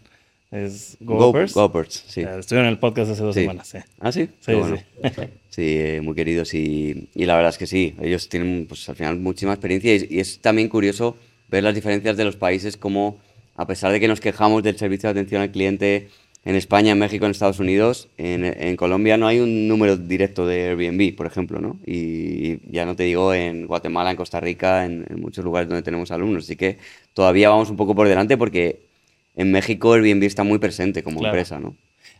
¿Es Go- GoPers? GoPers, sí. Estuvieron en el podcast hace dos Sí. semanas, sí. ¿Ah, sí? Sí, bueno. sí. [laughs] Sí, eh, muy queridos y, y la verdad es que sí, ellos tienen pues al final muchísima experiencia y, y es también curioso ver las diferencias de los países como a pesar de que nos quejamos del servicio de atención al cliente en España, en México, en Estados Unidos, en, en Colombia no hay un número directo de Airbnb, por ejemplo, ¿no? Y ya no te digo en Guatemala, en Costa Rica, en, en muchos lugares donde tenemos alumnos, así que todavía vamos un poco por delante porque en México Airbnb está muy presente como Claro. empresa, ¿no?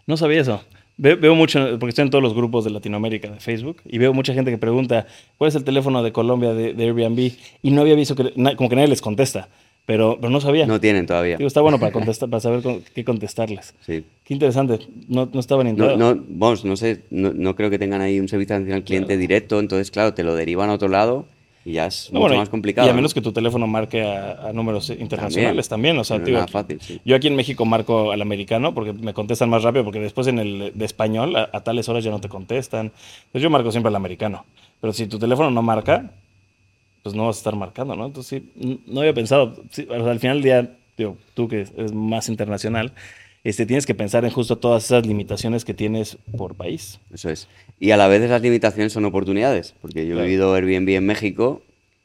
No sabía eso. Ve- veo mucho, porque estoy en todos los grupos de Latinoamérica de Facebook, y veo mucha gente que pregunta, ¿cuál es el teléfono de Colombia de, de Airbnb? Y no había visto que, na- como que nadie les contesta, pero, pero no sabía. No tienen todavía. Digo, está bueno para contestar, para saber con- qué contestarles. Sí. Qué interesante, no, no estaba ni No, no, vamos, no sé, no, no creo que tengan ahí un servicio de atención al cliente directo, entonces, claro, te lo derivan a otro lado y ya es mucho bueno, más complicado. Y a menos ¿no? que tu teléfono marque a, a números internacionales también. o sea, tío, nada fácil, sí. Yo aquí en México marco al americano porque me contestan más rápido, porque después en el de español a, a tales horas ya no te contestan. Entonces yo marco siempre al americano. Pero si tu teléfono no marca, pues no vas a estar marcando, ¿no? Entonces sí, no había pensado. Sí, al final del día, digo, tú que eres más internacional, este, tienes que pensar en justo todas esas limitaciones que tienes por país. Eso es. Y a la vez esas limitaciones son oportunidades, porque yo Claro. he vivido Airbnb en México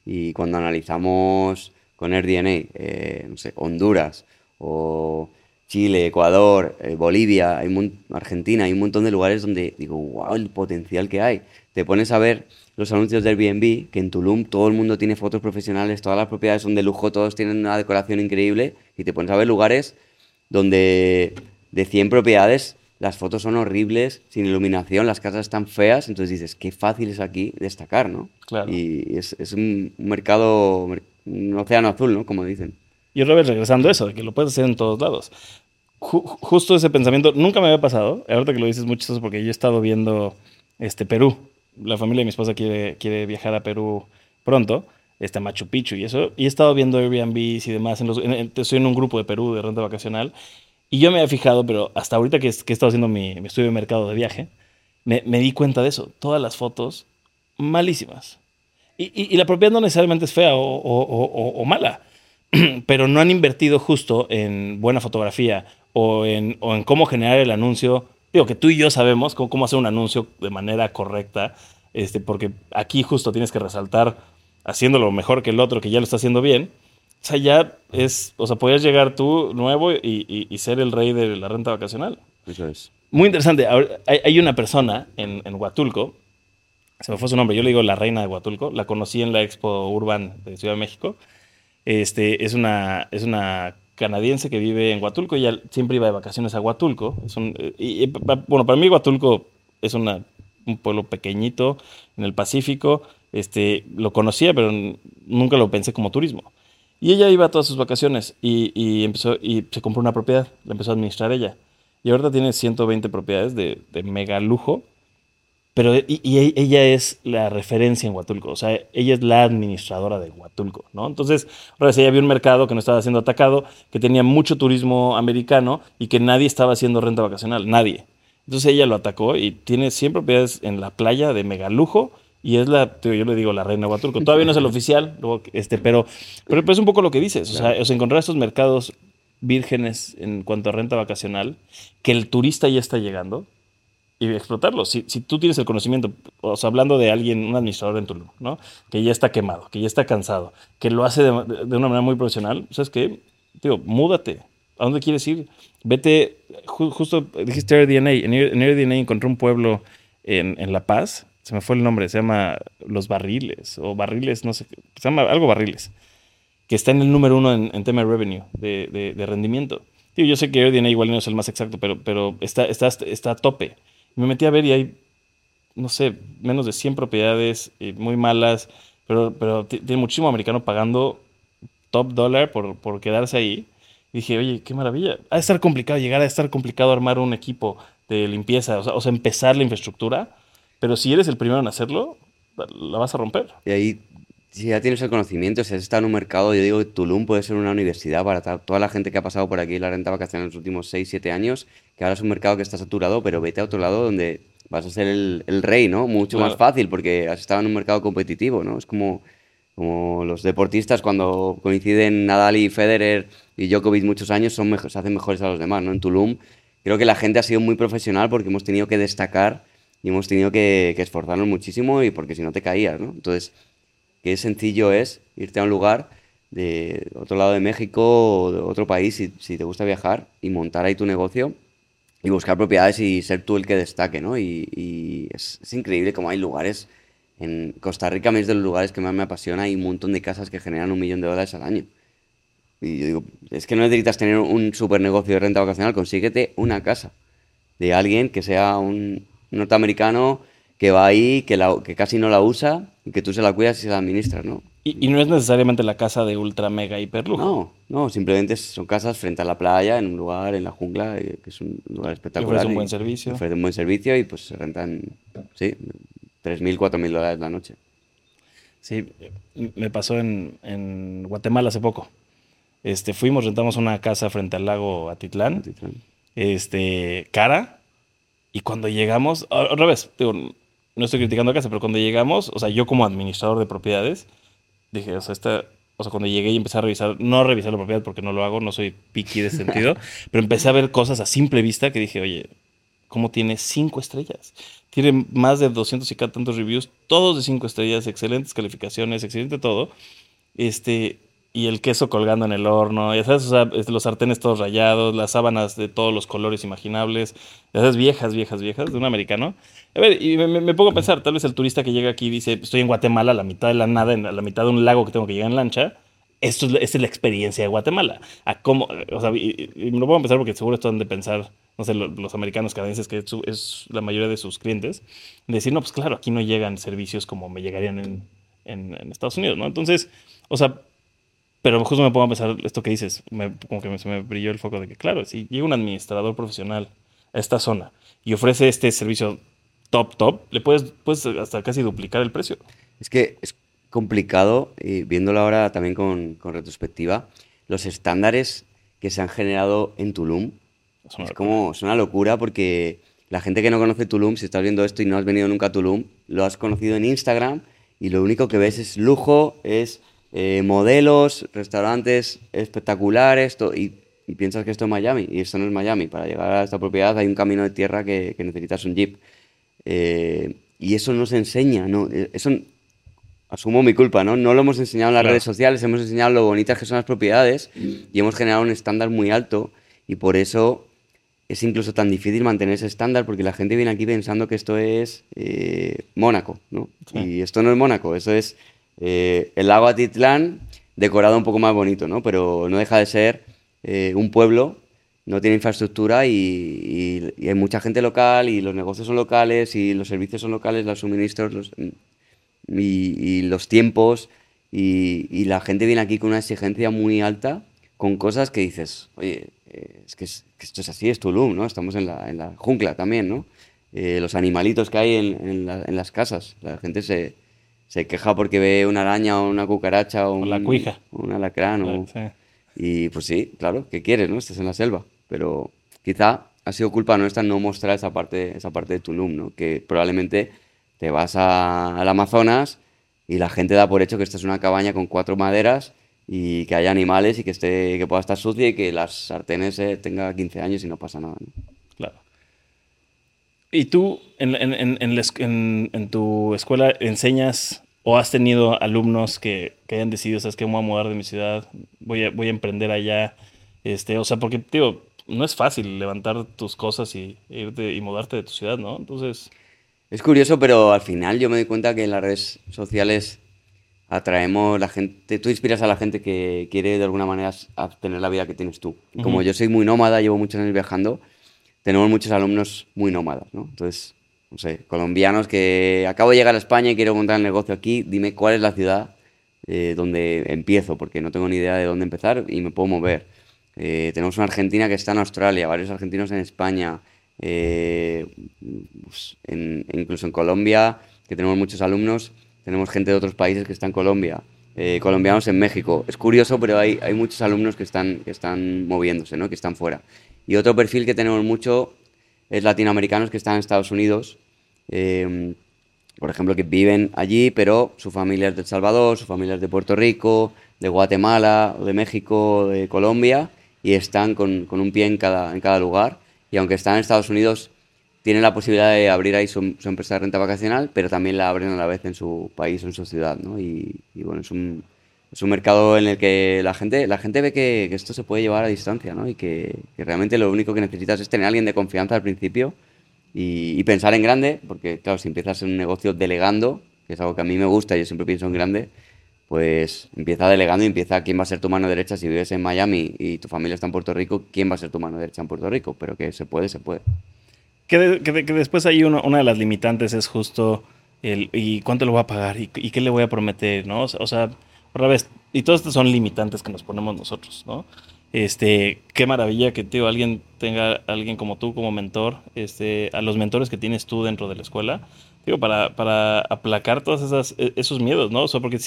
y cuando analizamos con AirDNA, eh, no sé, Honduras o Chile, Ecuador, eh, Bolivia, hay Argentina, hay un montón de lugares donde digo, wow, el potencial que hay. Te pones a ver los anuncios de Airbnb, que en Tulum todo el mundo tiene fotos profesionales, todas las propiedades son de lujo, todos tienen una decoración increíble, y te pones a ver lugares donde de 100 propiedades las fotos son horribles, sin iluminación, las casas están feas, entonces dices, qué fácil es aquí destacar, ¿no? Claro. Y es, es un mercado, mer- un océano azul, ¿no? Como dicen. Y otra vez regresando a eso, de que lo puedes hacer en todos lados. Ju- justo ese pensamiento nunca me había pasado. Ahorita que lo dices mucho porque yo he estado viendo este, Perú. La familia de mi esposa quiere, quiere viajar a Perú pronto, este, Machu Picchu y eso. Y he estado viendo Airbnbs y demás. En los, en- en- estoy en un grupo de Perú de renta vacacional. Y yo me había fijado, pero hasta ahorita que, que he estado haciendo mi, estudio de mercado de viaje, me, me di cuenta de eso. Todas las fotos malísimas. Y, y- la propiedad no necesariamente es fea o- o- o- o mala, [clears throat] pero no han invertido justo en buena fotografía o en, o en cómo generar el anuncio. Digo que tú y yo sabemos cómo, cómo hacer un anuncio de manera correcta, este, porque aquí justo tienes que resaltar haciéndolo mejor que el otro que ya lo está haciendo bien. O sea, ya es, o sea, podrías llegar tú nuevo y, y- y ser el rey de la renta vacacional. Eso es. Muy interesante. Hay, hay una persona en, en Huatulco, se me fue su nombre, yo le digo la reina de Huatulco, la conocí en la Expo Urban de Ciudad de México. Este, es, una, es una canadiense que vive en Huatulco, ella siempre iba de vacaciones a Huatulco. Un- y- y bueno, para mí Huatulco es una, un pueblo pequeñito en el Pacífico, este, lo conocía, pero nunca lo pensé como turismo. Y ella iba a todas sus vacaciones y, empezó y se compró una propiedad, la empezó a administrar ella. Y ahorita tiene 120 propiedades de, de mega lujo pero y, ella es la referencia en Huatulco, o sea, ella es la administradora de Huatulco, ¿no? Entonces, ahora ella vio un mercado que no estaba siendo atacado, que tenía mucho turismo americano y que nadie estaba haciendo renta vacacional, nadie. Entonces ella lo atacó y tiene 100 propiedades en la playa de megalujo y es la, yo le digo la reina de Huatulco. Todavía no es el oficial, este, pero, pero, es un poco lo que dices, o sea, encontrar estos mercados vírgenes en cuanto a renta vacacional, que el turista ya está llegando, y explotarlo. Si, si, tú tienes el conocimiento, o sea, hablando de alguien, un administrador en Tulum, ¿no? Que ya está quemado, que ya está cansado, que lo hace de, de una manera muy profesional, ¿sabes qué? Digo, múdate. ¿A dónde quieres ir? Vete, justo dijiste AirDNA. En, en AirDNA encontré un pueblo en, en, La Paz, se me fue el nombre, se llama Los Barriles, o Barriles, no sé, se llama algo Barriles, que está en el número uno en, en tema de revenue, de, de, de rendimiento. Digo, yo sé que AirDNA igual no es el más exacto, pero, pero está, está, está a tope. Me metí a ver y hay, no sé, menos de 100 propiedades muy malas, pero, pero tiene muchísimo americano pagando top dólar por, por quedarse ahí. Y dije, oye, qué maravilla. Ha de estar complicado llegar, a estar complicado armar un equipo de limpieza, o sea, empezar la infraestructura, pero si eres el primero en hacerlo, la vas a romper. Y ahí, si ya tienes el conocimiento, si has estado en un mercado, yo digo que Tulum puede ser una universidad para toda la gente que ha pasado por aquí la renta vacacional en los últimos 6, 7 años que ahora es un mercado que está saturado, pero vete a otro lado donde vas a ser el, el rey, ¿no? Mucho más fácil porque has estado en un mercado competitivo, ¿no? Es como, como los deportistas cuando coinciden Nadal y Federer y Djokovic muchos años son se hacen mejores a los demás, ¿no? En Tulum creo que la gente ha sido muy profesional porque hemos tenido que destacar y hemos tenido que, que esforzarnos muchísimo y porque si no te caías, ¿no? Entonces, qué sencillo es irte a un lugar de otro lado de México o de otro país si, te gusta viajar y montar ahí tu negocio y buscar propiedades y ser tú el que destaque, ¿no? Y, es, increíble como hay lugares. En Costa Rica, a mí es de los lugares que más me apasiona. Hay un montón de casas que generan un millón de dólares al año. Y yo digo, es que no necesitas tener un super negocio de renta vacacional, consíguete una casa de alguien que sea un norteamericano que va ahí, que, la, que casi no la usa y que tú se la cuidas y se la administras, ¿no? Y, no es necesariamente la casa de ultra mega hiper lujo. No, no, simplemente son casas frente a la playa, en un lugar, en la jungla, eh, que es un lugar espectacular. Ofrece un buen servicio. Ofrece un buen servicio y pues se rentan, sí, 3.000, 4.000 dólares la noche. Sí, me pasó en, en, Guatemala hace poco. Este, fuimos, rentamos una casa frente al lago Atitlán, Atitlán. este, cara, y cuando llegamos, otra vez, digo, no estoy criticando a casa, pero cuando llegamos, o sea, yo como administrador de propiedades, dije, o sea, esta, o sea, cuando llegué y empecé a revisar, no a revisar la propiedad porque no lo hago, no soy picky de sentido, [laughs] pero empecé a ver cosas a simple vista que dije, oye, ¿cómo tiene cinco estrellas? Tiene más de 200 y tantos reviews, todos de cinco estrellas, excelentes calificaciones, excelente todo. Este, y el queso colgando en el horno, ya sabes, o sea, los sartenes todos rayados, las sábanas de todos los colores imaginables, esas viejas, viejas, viejas, de un americano. A ver, y me, pongo a pensar, tal vez el turista que llega aquí dice, estoy en Guatemala, a la mitad de la nada, en la mitad de un lago que tengo que llegar en lancha. Esto es, esta es la experiencia de Guatemala. A cómo, o sea, y, me lo pongo a pensar porque seguro esto han de pensar, no sé, los, americanos canadienses, que es, la mayoría de sus clientes, decir, no, pues claro, aquí no llegan servicios como me llegarían en, en, en Estados Unidos, ¿no? Entonces, o sea, pero justo me pongo a pensar esto que dices, como que se me brilló el foco de que, claro, si llega un administrador profesional a esta zona y ofrece este servicio top, top, le puedes, puedes hasta casi duplicar el precio. Es que es complicado, y viéndolo ahora también con, con retrospectiva, los estándares que se han generado en Tulum. Es, como, es una locura porque la gente que no conoce Tulum, si estás viendo esto y no has venido nunca a Tulum, lo has conocido en Instagram y lo único que ves es lujo, es eh, modelos, restaurantes espectaculares, y, piensas que esto es Miami, y esto no es Miami. Para llegar a esta propiedad hay un camino de tierra que, necesitas un jeep. Eh, y eso no se enseña, ¿no? Eh, eso, asumo mi culpa, ¿no? No lo hemos enseñado en las redes sociales, hemos enseñado lo bonitas que son las propiedades y hemos generado un estándar muy alto y por eso es incluso tan difícil mantener ese estándar porque la gente viene aquí pensando que esto es Mónaco, ¿no? Y esto no es Mónaco, eso es eh, el lago Atitlán decorado un poco más bonito, ¿no? Pero no deja de ser eh, un pueblo, no tiene infraestructura y, hay mucha gente local y los negocios son locales y los servicios son locales, los suministros, los... y, los tiempos y, la gente viene aquí con una exigencia muy alta con cosas que dices, oye, eh, es, que esto es así, es Tulum, ¿no? Estamos en la, en la jungla también, ¿no? Eh, los animalitos que hay en, en, las casas. La gente se, se, queja porque ve una araña o una cucaracha o, la cuija. un alacrán. Y pues sí, claro, ¿qué quieres, no? Estás en la selva. Pero quizá ha sido culpa nuestra no mostrar esa parte, esa parte de Tulum, ¿no? Que probablemente te vas al Amazonas y la gente da por hecho que esta es una cabaña con cuatro maderas y que haya animales y que esté que pueda estar sucia y que las sartenes eh, tenga 15 años y no pasa nada. Claro. ¿Y tú en, en, en, en, tu escuela enseñas o has tenido alumnos que, que hayan decidido, sabes que voy a mudar de mi ciudad, voy a, voy a emprender allá? Este, o sea, porque, tío, no es fácil levantar tus cosas y irte y mudarte de tu ciudad, ¿no? Entonces... Es curioso, pero al final yo me doy cuenta que en las redes sociales atraemos la gente, tú inspiras a la gente que quiere de alguna manera tener la vida que tienes tú. Como yo soy muy nómada, llevo muchos años viajando, tenemos muchos alumnos muy nómadas, ¿no? Entonces, no sé, colombianos que acabo de llegar a España y quiero montar el negocio aquí, dime cuál es la ciudad eh, donde empiezo, porque no tengo ni idea de dónde empezar y me puedo mover. Eh, tenemos una argentina que está en Australia, varios argentinos en España, eh, pues, incluso en Colombia, que tenemos muchos alumnos, tenemos gente de otros países que está en Colombia, eh, colombianos en México. Es curioso, pero hay, hay muchos alumnos que están, que están moviéndose, ¿no? que están fuera. Y otro perfil que tenemos mucho es latinoamericanos que están en Estados Unidos, por ejemplo, que viven allí, pero su familia es de El Salvador, su familia es de Puerto Rico, de Guatemala, de México, de Colombia, y están con, con, un pie en cada, en cada lugar. Y aunque están en Estados Unidos, tienen la posibilidad de abrir ahí su, empresa de renta vacacional, pero también la abren a la vez en su país o en su ciudad. ¿no? Y, bueno, es un, es un mercado en el que la gente, la gente ve que, que esto se puede llevar a distancia ¿no? y que, que, realmente lo único que necesitas es tener a alguien de confianza al principio y, y pensar en grande, porque claro, si empiezas en un negocio delegando, que es algo que a mí me gusta, yo siempre pienso en grande, pues empieza delegando y empieza quién va a ser tu mano derecha si vives en Miami y tu familia está en Puerto Rico, quién va a ser tu mano derecha en Puerto Rico, pero que se puede, se puede. Que, después hay una de las limitantes es justo el y cuánto lo voy a pagar y, qué le voy a prometer, ¿no? O sea, otra vez, y todas estas son limitantes que nos ponemos nosotros, ¿no? Este, qué maravilla que tío, alguien tenga alguien como tú como mentor, este, a los mentores que tienes tú dentro de la escuela, digo, para, para aplacar todos e, esos miedos, ¿no? O sea, porque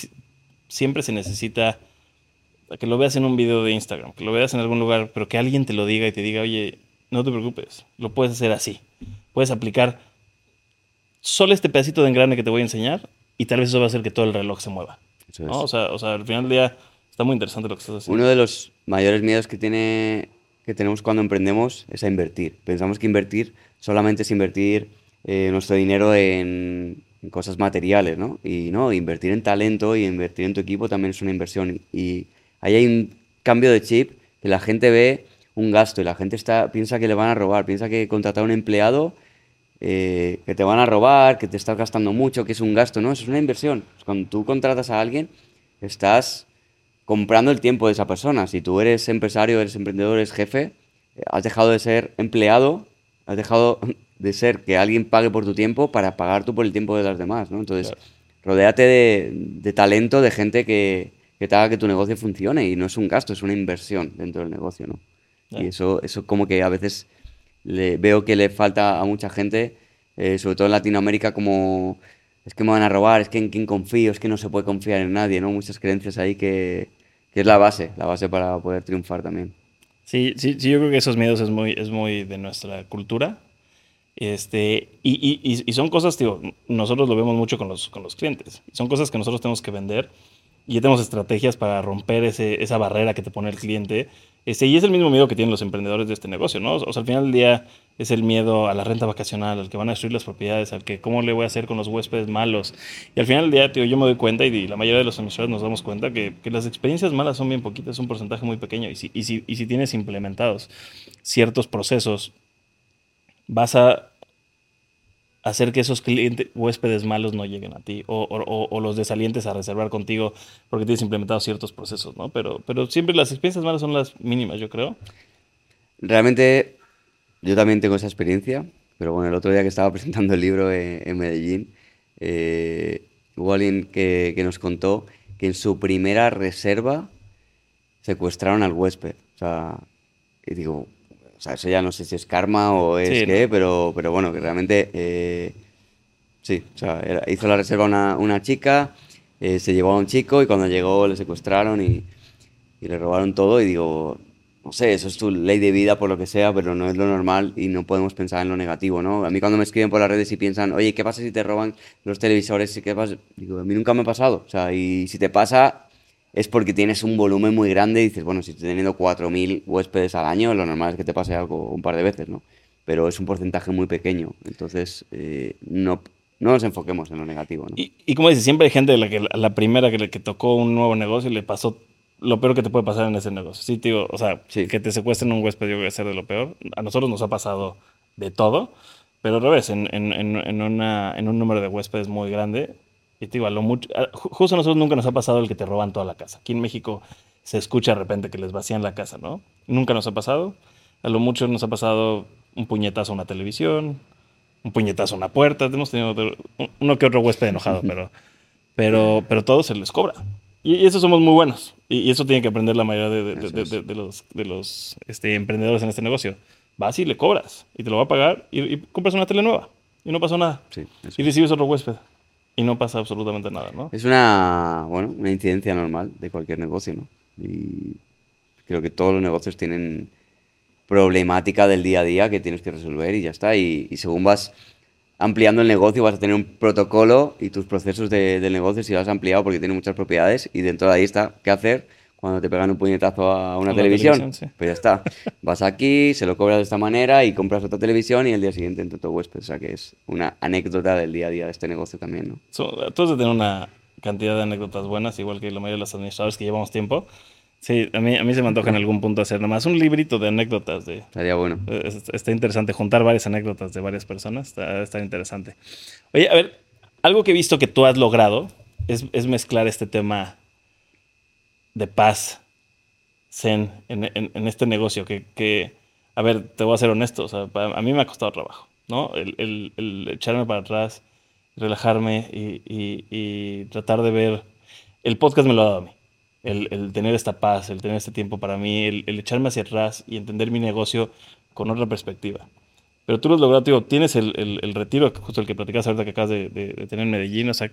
siempre se necesita que lo veas en un video de Instagram, que lo veas en algún lugar, pero que alguien te lo diga y te diga, oye, no te preocupes, lo puedes hacer así. Puedes aplicar solo este pedacito de engrane que te voy a enseñar y tal vez eso va a hacer que todo el reloj se mueva. o, sea, o sea, al final del día está muy interesante lo que estás haciendo. Uno de los mayores miedos que, tiene, que tenemos cuando emprendemos es a invertir. Pensamos que invertir solamente es invertir eh, nuestro dinero en cosas materiales, ¿no? Y no, invertir en talento y invertir en tu equipo también es una inversión. Y ahí hay un cambio de chip que la gente ve un gasto y la gente está, piensa que le van a robar, piensa que contratar a un empleado eh, que te van a robar, que te estás gastando mucho, que es un gasto, ¿no? Es una inversión. Cuando tú contratas a alguien, estás comprando el tiempo de esa persona. Si tú eres empresario, eres emprendedor, eres jefe, eh, has dejado de ser empleado, has dejado de ser que alguien pague por tu tiempo para pagar tú por el tiempo de los demás, ¿no? Entonces, rodéate de, talento, de gente que, te haga que tu negocio funcione y no es un gasto, es una inversión dentro del negocio, ¿no? Y eso, eso como que a veces le, veo que le falta a mucha gente, eh, sobre todo en Latinoamérica, como es que me van a robar, es que en quién confío, es que no se puede confiar en nadie, ¿no? Muchas creencias ahí que, que es la base, la base para poder triunfar también. Sí, sí, sí, yo creo que esos miedos es muy, es muy de nuestra cultura, este, y, y, y, son cosas, tío, nosotros lo vemos mucho con los, con los clientes. Son cosas que nosotros tenemos que vender y ya tenemos estrategias para romper ese, esa barrera que te pone el cliente. Este, y es el mismo miedo que tienen los emprendedores de este negocio, ¿no? O sea, al final del día es el miedo a la renta vacacional, al que van a destruir las propiedades, al que cómo le voy a hacer con los huéspedes malos. Y al final del día, tío, yo me doy cuenta y la mayoría de los emisores nos damos cuenta que, que, las experiencias malas son bien poquitas, es un porcentaje muy pequeño. Y si, y si, y si tienes implementados ciertos procesos, vas a hacer que esos clientes, huéspedes malos no lleguen a ti o, o, o, los desalientes a reservar contigo porque tienes implementado ciertos procesos, ¿no? Pero, pero siempre las experiencias malas son las mínimas, yo creo. Realmente yo también tengo esa experiencia, pero bueno, el otro día que estaba [laughs] presentando el libro en, Medellín, eh, hubo alguien que, que nos contó que en su primera reserva secuestraron al huésped. O sea, y digo, o sea, eso ya no sé si es karma o es Sí, qué, pero, pero bueno, que realmente eh, sí, o sea, era- hizo la reserva una, una chica, eh, se llevó a un chico y cuando llegó le secuestraron y, y le robaron todo y digo, no sé, eso es tu ley de vida por lo que sea, pero no es lo normal y no podemos pensar en lo negativo, ¿no? A mí cuando me escriben por las redes y piensan, oye, ¿qué pasa si te roban los televisores? ¿Y ¿Qué pasa? Digo, a mí nunca me ha pasado, o sea, y si te pasa es porque tienes un volumen muy grande y dices, bueno, si estoy teniendo 4.000 huéspedes al año, lo normal es que te pase algo un par de veces, ¿no? Pero es un porcentaje muy pequeño, entonces eh, no, no nos enfoquemos en lo negativo, ¿no? Y, y como dices, siempre hay gente a la que a la primera que, le- que tocó un nuevo negocio y le pasó lo peor que te puede pasar en ese negocio. Sí, te digo, o sea, Sí. que te secuestren un huésped, yo que es ser de lo peor. A nosotros nos ha pasado de todo, pero al revés, en, en, en, en una, en un número de huéspedes muy grande, y te digo, a lo mucho, a- ju- justo a nosotros nunca nos ha pasado el que te roban toda la casa. Aquí en México se escucha de repente que les vacían la casa, ¿no? Nunca nos ha pasado. A lo mucho nos ha pasado un puñetazo a una televisión, un puñetazo a una puerta. Hemos tenido otro- uno que otro huésped enojado, pero, pero, pero todo se les cobra. Y, y eso somos muy buenos. Y, y eso tiene que aprender la mayoría de, de- de- de- los, de los este, emprendedores en este negocio. Vas y le cobras y te lo va a pagar y, y compras una tele nueva y no pasó nada. Sí, Y recibes otro huésped y no pasa absolutamente nada, ¿no? Es una, bueno, una incidencia normal de cualquier negocio, ¿no? Y creo que todos los negocios tienen problemática del día a día que tienes que resolver y ya está. Y, según vas ampliando el negocio, vas a tener un protocolo y tus procesos de- del negocio si lo has ampliado porque tiene muchas propiedades y dentro de ahí está qué hacer cuando te pegan un puñetazo a una televisión. televisión, sí. Pues ya está. Vas aquí, se lo cobras de esta manera y compras otra televisión y el día siguiente entra tu huésped. O sea que es una anécdota del día a día de este negocio también, ¿no? So, todos de tener una cantidad de anécdotas buenas, igual que la mayoría de los administradores que llevamos tiempo. Sí, a mí, a mí se me antoja en algún punto hacer nomás un librito de anécdotas. De, Estaría bueno. es- está interesante juntar varias anécdotas de varias personas. Está, está interesante. Oye, a ver, algo que he visto que tú has logrado es, es mezclar este tema de paz, zen, en, en- este negocio. Que, que, a ver, te voy a ser honesto, o sea, a mí me ha costado trabajo, ¿no? El, el- echarme para atrás, relajarme y, y- tratar de ver. El podcast me lo ha dado a mí. El, el tener esta paz, el tener este tiempo para mí, el, echarme hacia atrás y entender mi negocio con otra perspectiva. Pero tú lo has logrado, tío, tienes el retiro, justo el que platicabas ahorita que acabas de, de- de tener en Medellín, o sea,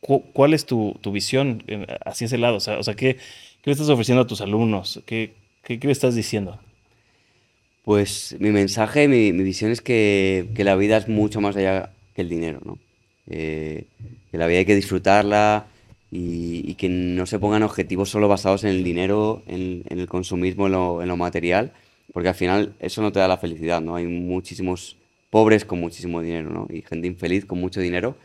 cu- ¿cuál es tu, tu visión en- hacia ese lado? O sea, ¿qué, qué le estás ofreciendo a tus alumnos? ¿Qué, qué, le estás diciendo? Pues mi mensaje, mi, mi visión es que, que la vida es mucho más allá que el dinero, ¿no? Eh, que la vida hay que disfrutarla y, y que no se pongan objetivos solo basados en el dinero, en, en el consumismo, en lo, en lo material, porque al final eso no te da la felicidad, ¿no? Hay muchísimos pobres con muchísimo dinero, ¿no? Y gente infeliz con mucho dinero.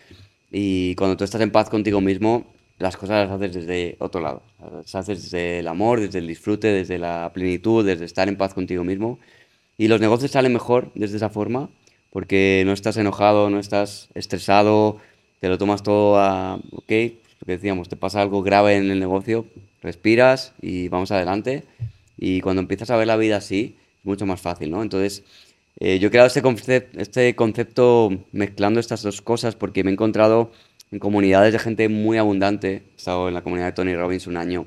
Y cuando tú estás en paz contigo mismo, las cosas las haces desde otro lado. Las haces desde el amor, desde el disfrute, desde la plenitud, desde estar en paz contigo mismo. Y los negocios salen mejor desde esa forma, porque no estás enojado, no estás estresado, te lo tomas todo a, ok, lo que decíamos, te pasa algo grave en el negocio, respiras y vamos adelante. Y cuando empiezas a ver la vida así, es mucho más fácil, ¿no? Entonces, eh, yo he creado este, concep- este concepto mezclando estas dos cosas porque me he encontrado en comunidades de gente muy abundante. He estado en la comunidad de Tony Robbins un año,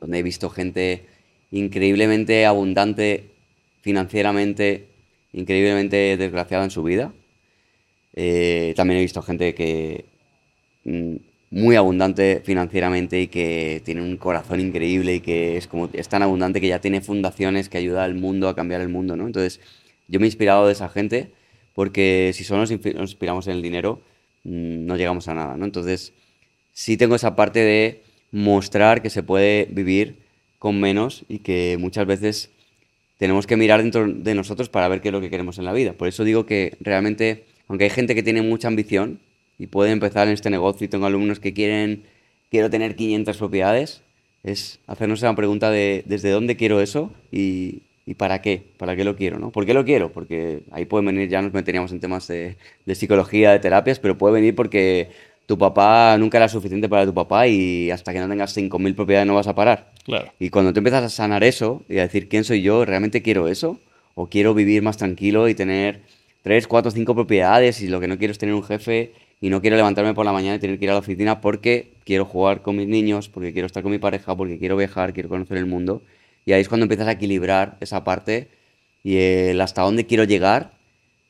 donde he visto gente increíblemente abundante financieramente, increíblemente desgraciada en su vida. Eh, también he visto gente que mm, muy abundante financieramente y que tiene un corazón increíble y que es como es tan abundante que ya tiene fundaciones que ayuda al mundo a cambiar el mundo, ¿no? Entonces, yo me he inspirado de esa gente porque si solo nos, nos inspiramos en el dinero, mm, no llegamos a nada, ¿no? Entonces, sí tengo esa parte de mostrar que se puede vivir con menos y que muchas veces tenemos que mirar dentro de nosotros para ver qué es lo que queremos en la vida. Por eso digo que realmente, aunque hay gente que tiene mucha ambición y puede empezar en este negocio y tengo alumnos que quieren, quiero tener 500 propiedades, es hacernos una pregunta de desde dónde quiero eso y, y para qué, para qué lo quiero, ¿no? ¿Por qué lo quiero? Porque ahí pueden venir, ya nos meteríamos en temas de, de psicología, de terapias, pero puede venir porque tu papá nunca era suficiente para tu papá y hasta que no tengas 5.000 propiedades no vas a parar. Claro. Y cuando tú empiezas a sanar eso y a decir quién soy yo, ¿realmente quiero eso? ¿O quiero vivir más tranquilo y tener tres, cuatro, cinco propiedades y lo que no quiero es tener un jefe y no quiero levantarme por la mañana y tener que ir a la oficina porque quiero jugar con mis niños, porque quiero estar con mi pareja, porque quiero viajar, quiero conocer el mundo. Y ahí es cuando empiezas a equilibrar esa parte y el hasta dónde quiero llegar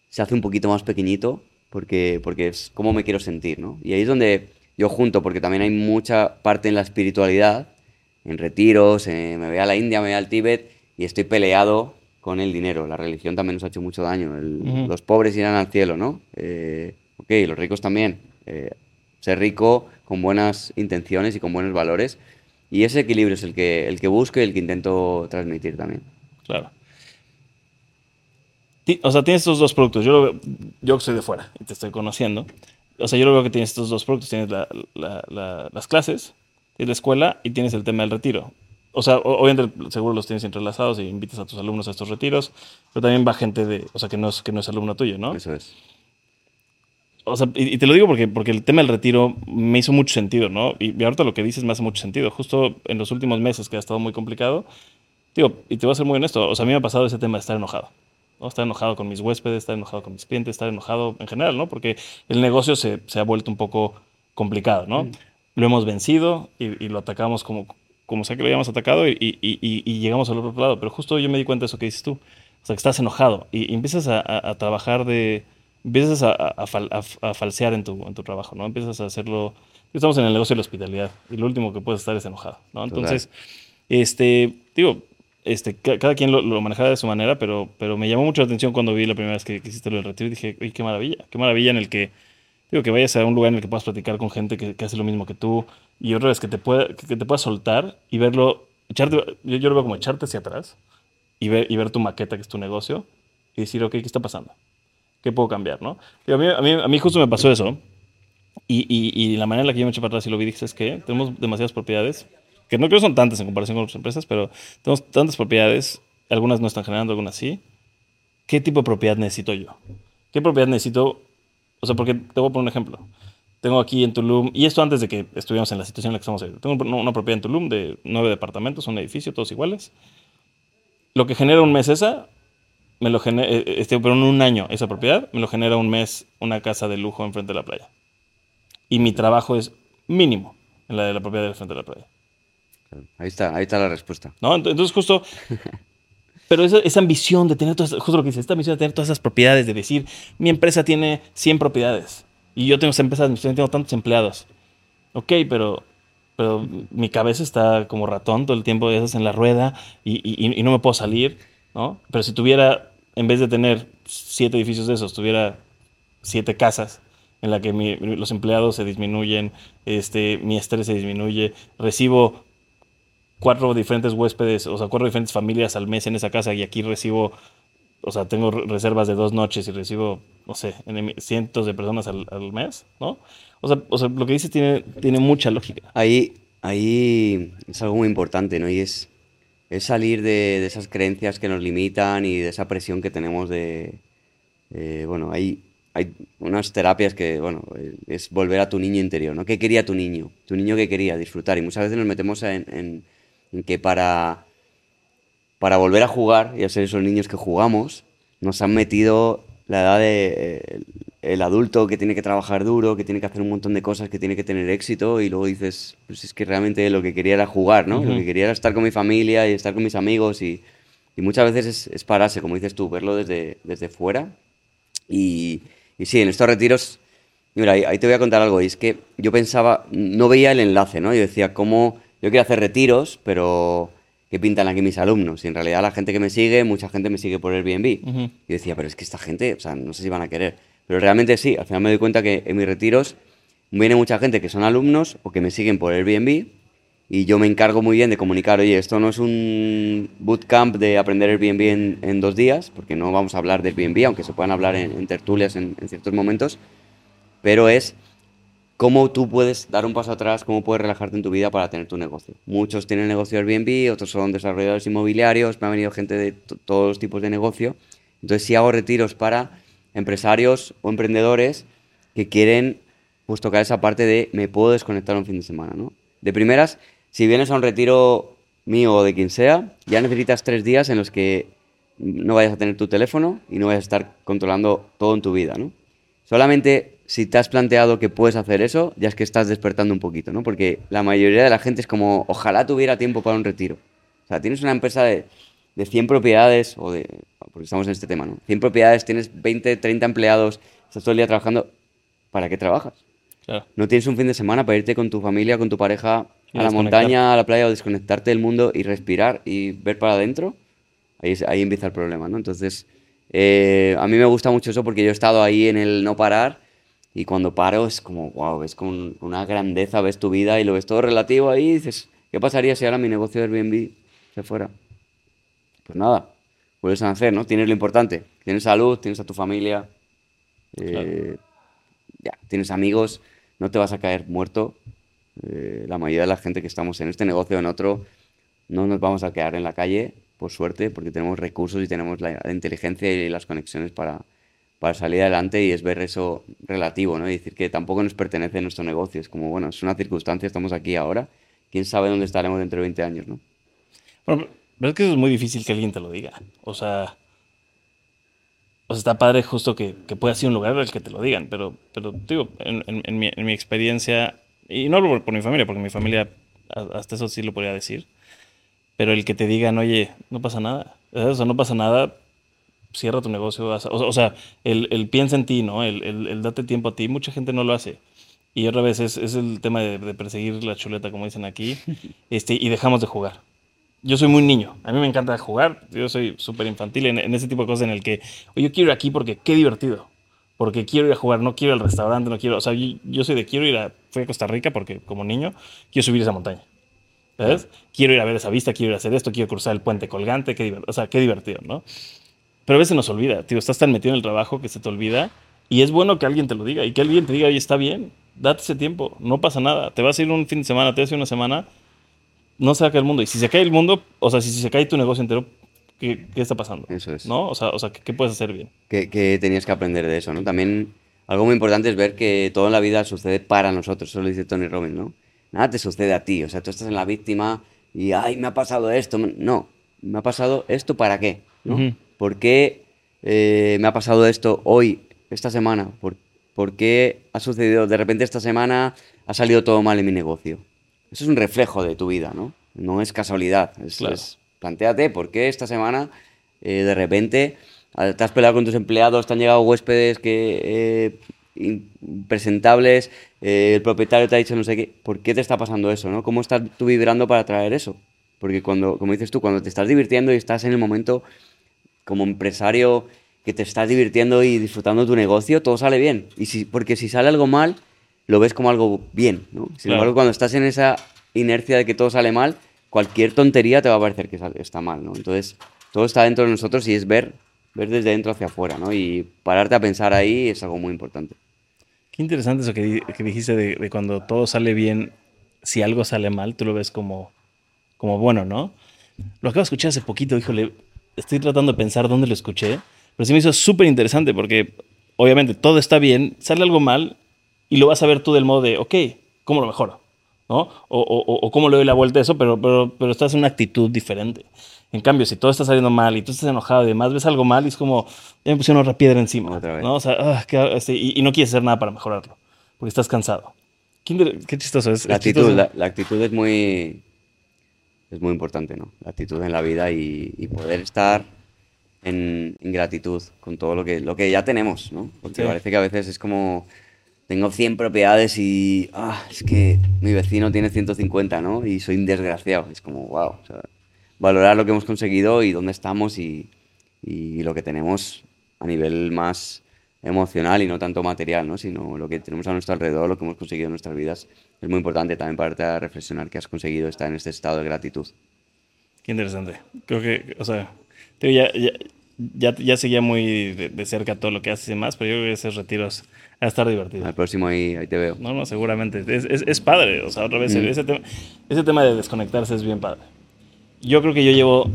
se hace un poquito más pequeñito porque, porque es cómo me quiero sentir, ¿no? Y ahí es donde yo junto, porque también hay mucha parte en la espiritualidad, en retiros, me voy a la India, me voy al Tíbet y estoy peleado con el dinero. La religión también nos ha hecho mucho daño. Los pobres irán al cielo, ¿no? Eh, ok, los ricos también. Eh, ser rico con buenas intenciones y con buenos valores. Y ese equilibrio es el que, el que busco y el que intento transmitir también. Claro. O sea, tienes estos dos productos. Yo, lo yo soy de fuera y te estoy conociendo. O sea, yo lo veo que tienes estos dos productos. Tienes las clases, tienes la escuela y tienes el tema del retiro. O sea, obviamente seguro los tienes entrelazados y invitas a tus alumnos a estos retiros, pero también va gente de, o sea, que no es, que no es alumno tuyo, ¿no? Eso es. O sea, y, te lo digo porque, porque el tema del retiro me hizo mucho sentido, ¿no? Y, ahorita lo que dices me hace mucho sentido. Justo en los últimos meses que ha estado muy complicado, digo, y te voy a ser muy honesto, o sea, a mí me ha pasado ese tema de estar enojado. ¿no? Estar enojado con mis huéspedes, estar enojado con mis clientes, estar enojado en general, ¿no? Porque el negocio se, se ha vuelto un poco complicado, ¿no? Mm. Lo hemos vencido y, y, lo atacamos como, como sea que lo hayamos atacado y, y, llegamos al otro lado. Pero justo yo me di cuenta de eso que dices tú. O sea, que estás enojado y, empiezas a, a, trabajar de... Empiezas a, a, falsear en tu, en tu trabajo, ¿no? Empiezas a hacerlo... Estamos en el negocio de la hospitalidad y lo último que puedes estar es enojado, ¿no? Entonces, este, digo, este, cada quien lo, lo, manejaba de su manera, pero, pero me llamó mucho la atención cuando vi la primera vez que, hiciste lo del retiro y dije, uy, qué maravilla, qué maravilla en el que, digo, que vayas a un lugar en el que puedas platicar con gente que, que hace lo mismo que tú y otra vez que te, pueda, que te puedas soltar y verlo, echarte, yo, yo, lo veo como echarte hacia atrás y ver, y ver tu maqueta, que es tu negocio, y decir, ok, ¿qué está pasando? ¿Qué puedo cambiar? ¿no? a, mí, a, mí, a mí justo me pasó eso. Y, y, y, la manera en la que yo me eché para atrás y lo vi dije es que tenemos demasiadas propiedades que no creo son tantas en comparación con otras empresas, pero tenemos tantas propiedades, algunas no están generando, algunas sí. ¿Qué tipo de propiedad necesito yo? ¿Qué propiedad necesito? O sea, porque te voy a poner un ejemplo. Tengo aquí en Tulum, y esto antes de que estuviéramos en la situación en la que estamos hoy. Tengo una propiedad en Tulum de nueve departamentos, un edificio, todos iguales. Lo que genera un mes esa, me lo genera, eh, eh, este, pero en un año esa propiedad, me lo genera un mes una casa de lujo enfrente de la playa. Y mi trabajo es mínimo en la de la propiedad de frente de la playa. Ahí está, ahí está la respuesta. ¿No? Entonces, justo. [laughs] Pero esa, esa ambición de tener todas, justo lo que dice, esta ambición de tener todas esas propiedades, de decir, mi empresa tiene 100 propiedades y yo tengo esa empresa, tengo tantos empleados. Ok, pero, pero mi cabeza está como ratón todo el tiempo esas en la rueda y, y, y, no me puedo salir, ¿no? Pero si tuviera, en vez de tener siete edificios de esos, tuviera siete casas en la que mi, los empleados se disminuyen, este, mi estrés se disminuye, recibo cuatro diferentes huéspedes, o sea, cuatro diferentes familias al mes en esa casa y aquí recibo, o sea, tengo reservas de dos noches y recibo, no sé, cientos de personas al, mes, ¿no? O sea, o sea, lo que dices tiene, tiene mucha lógica. Ahí, ahí es algo muy importante, ¿no? Y es, es salir de, esas creencias que nos limitan y de esa presión que tenemos de, bueno, hay, hay unas terapias que, bueno, es volver a tu niño interior, ¿no? ¿Qué quería tu niño? Tu niño que quería disfrutar. Y muchas veces nos metemos en en que para, para volver a jugar y a ser esos niños que jugamos, nos han metido la edad de eh, el adulto que tiene que trabajar duro, que tiene que hacer un montón de cosas, que tiene que tener éxito y luego dices, pues es que realmente lo que quería era jugar, ¿no? Lo que quería era estar con mi familia y estar con mis amigos y, y muchas veces es, es, pararse, como dices tú, verlo desde, desde fuera. Y, y sí, en estos retiros, mira, ahí, ahí, te voy a contar algo, y es que yo pensaba, no veía el enlace, ¿no? Yo decía, ¿cómo yo quiero hacer retiros, pero ¿qué pintan aquí mis alumnos? Y en realidad la gente que me sigue, mucha gente me sigue por Airbnb. Y decía, pero es que esta gente, o sea, no sé si van a querer. Pero realmente sí, al final me doy cuenta que en mis retiros viene mucha gente que son alumnos o que me siguen por Airbnb y yo me encargo muy bien de comunicar, oye, esto no es un bootcamp de aprender Airbnb en, en dos días, porque no vamos a hablar de Airbnb, aunque se puedan hablar en, tertulias en, ciertos momentos, pero es cómo tú puedes dar un paso atrás, cómo puedes relajarte en tu vida para tener tu negocio. Muchos tienen negocio Airbnb, otros son desarrolladores inmobiliarios, me ha venido gente de todos los tipos de negocio. Entonces sí hago retiros para empresarios o emprendedores que quieren pues tocar esa parte de me puedo desconectar un fin de semana, ¿no? De primeras, si vienes a un retiro mío o de quien sea, ya necesitas tres días en los que no vayas a tener tu teléfono y no vayas a estar controlando todo en tu vida, ¿no? Solamente si te has planteado que puedes hacer eso, ya es que estás despertando un poquito, ¿no? Porque la mayoría de la gente es como, ojalá tuviera tiempo para un retiro. O sea, tienes una empresa de, de 100 propiedades, o de, porque estamos en este tema, ¿no? 100 propiedades, tienes 20, 30 empleados, estás todo el día trabajando, ¿para qué trabajas? Claro. No tienes un fin de semana para irte con tu familia, con tu pareja a la montaña, a la playa o desconectarte del mundo y respirar y ver para adentro. Ahí, es- ahí empieza el problema, ¿no? Entonces, eh, a mí me gusta mucho eso porque yo he estado ahí en el no parar y cuando paro es como, wow, ves con una grandeza, ves tu vida y lo ves todo relativo ahí y dices, ¿qué pasaría si ahora mi negocio de Airbnb se fuera? Pues nada, vuelves a nacer, ¿no? Tienes lo importante, tienes salud, tienes a tu familia, eh, ya, tienes amigos, no te vas a caer muerto. Eh, la mayoría de la gente que estamos en este negocio o en otro, no nos vamos a quedar en la calle, por suerte, porque tenemos recursos y tenemos la, la inteligencia y las conexiones para, para salir adelante y es ver eso relativo, ¿no? Y decir que tampoco nos pertenece nuestro negocio, es como, bueno, es una circunstancia, estamos aquí ahora, quién sabe dónde estaremos dentro de 20 años, ¿no? Bueno, pero es que es muy difícil que alguien te lo diga. O sea, o sea está padre justo que, que pueda ser un lugar al que te lo digan, pero, pero digo, en, en- mi, en mi experiencia, y no hablo por, por mi familia, porque mi familia hasta eso sí lo podría decir, pero el que te digan, oye, no pasa nada, o sea, no pasa nada, cierra tu negocio, o, o sea, el, el piensa en ti, ¿no? El, el- el date tiempo a ti, mucha gente no lo hace. Y otra vez es, es el tema de, de perseguir la chuleta, como dicen aquí, [laughs] este, y dejamos de jugar yo soy muy niño. A mí me encanta jugar. Yo soy súper infantil en, en ese tipo de cosas en el que oye, yo quiero ir aquí porque qué divertido. Porque quiero ir a jugar, no quiero ir al restaurante, no quiero. O sea, yo, yo soy de quiero ir a. Fui a Costa Rica porque como niño quiero subir esa montaña. ¿Sabes? Quiero ir a ver esa vista, quiero ir a hacer esto, quiero cruzar el puente colgante. Qué o sea, qué divertido, ¿no? Pero a veces nos olvida, tío. Estás tan metido en el trabajo que se te olvida. Y es bueno que alguien te lo diga y que alguien te diga, oye, está bien, date ese tiempo, no pasa nada. Te vas a ir un fin de semana, te vas a ir una semana, no se va a caer el mundo. Y si se cae el mundo, o sea, si, si se cae tu negocio entero, ¿qué, qué está pasando? Eso es. ¿No? O sea, o sea ¿qué, qué puedes hacer bien? que, que tenías que aprender de eso, ¿no? También algo muy importante es ver que todo en la vida sucede para nosotros, eso lo dice Tony Robbins, ¿no? Nada te sucede a ti, o sea, tú estás en la víctima y, ay, me ha pasado esto. No, me ha pasado esto para qué, ¿no? Ujú. ¿Por qué eh, me ha pasado esto hoy, esta semana? ¿Por, por qué ha sucedido, de repente esta semana ha salido todo mal en mi negocio? Eso es un reflejo de tu vida, ¿no? No es casualidad. Es, Claro. es- plantéate por qué esta semana eh, de repente ah, te has peleado con tus empleados, te han llegado huéspedes que eh, impresentables, eh, el propietario te ha dicho no sé qué. ¿Por qué te está pasando eso, no? ¿Cómo estás tú vibrando para traer eso? Porque cuando, como dices tú, cuando te estás divirtiendo y estás en el momento como empresario que te estás divirtiendo y disfrutando tu negocio, todo sale bien. Y si, porque si sale algo mal, lo ves como algo bien, ¿no? Sin Claro. embargo, cuando estás en esa inercia de que todo sale mal, cualquier tontería te va a parecer que está mal, ¿no? Entonces, todo está dentro de nosotros y es ver, ver desde dentro hacia afuera, ¿no? Y pararte a pensar ahí es algo muy importante. Qué interesante eso que, que dijiste de, de cuando todo sale bien, si algo sale mal, tú lo ves como, como bueno, ¿no? Lo acabo de escuchar hace poquito, híjole, estoy tratando de pensar dónde lo escuché, pero sí me hizo súper interesante porque obviamente todo está bien, sale algo mal y lo vas a ver tú del modo de, ok, ¿cómo lo mejoro? ¿No? O, o, o- cómo le doy la vuelta a eso, pero, pero, pero estás en una actitud diferente. En cambio, si todo está saliendo mal y tú estás enojado y demás, ves algo mal y es como, ya me pusieron otra piedra encima. Otra vez. ¿no? O sea, ah, qué- este, y, y no quieres hacer nada para mejorarlo, porque estás cansado. Qué, qué chistoso es. La es actitud, chistoso. la, la actitud es muy, es muy importante, ¿no? La actitud en la vida y, y poder estar en, en gratitud con todo lo que, lo que ya tenemos, ¿no? Porque Sí. parece que a veces es como, tengo 100 propiedades y, ah, es que mi vecino tiene 150, ¿no? Y soy un desgraciado. Es como, wow, o sea, valorar lo que hemos conseguido y dónde estamos y, y lo que tenemos a nivel más emocional y no tanto material, ¿no? sino lo que tenemos a nuestro alrededor, lo que hemos conseguido en nuestras vidas. Es muy importante también para reflexionar que has conseguido estar en este estado de gratitud. Qué interesante. Creo que, o sea, ya, ya, ya, ya seguía muy de, de cerca todo lo que haces y demás, pero yo creo que esos retiros a estar divertido. Al próximo ahí, ahí te veo. No, no, seguramente. Es, es, es padre. O sea, otra vez, Mm. ese, tema, ese tema de desconectarse es bien padre. Yo creo que yo llevo,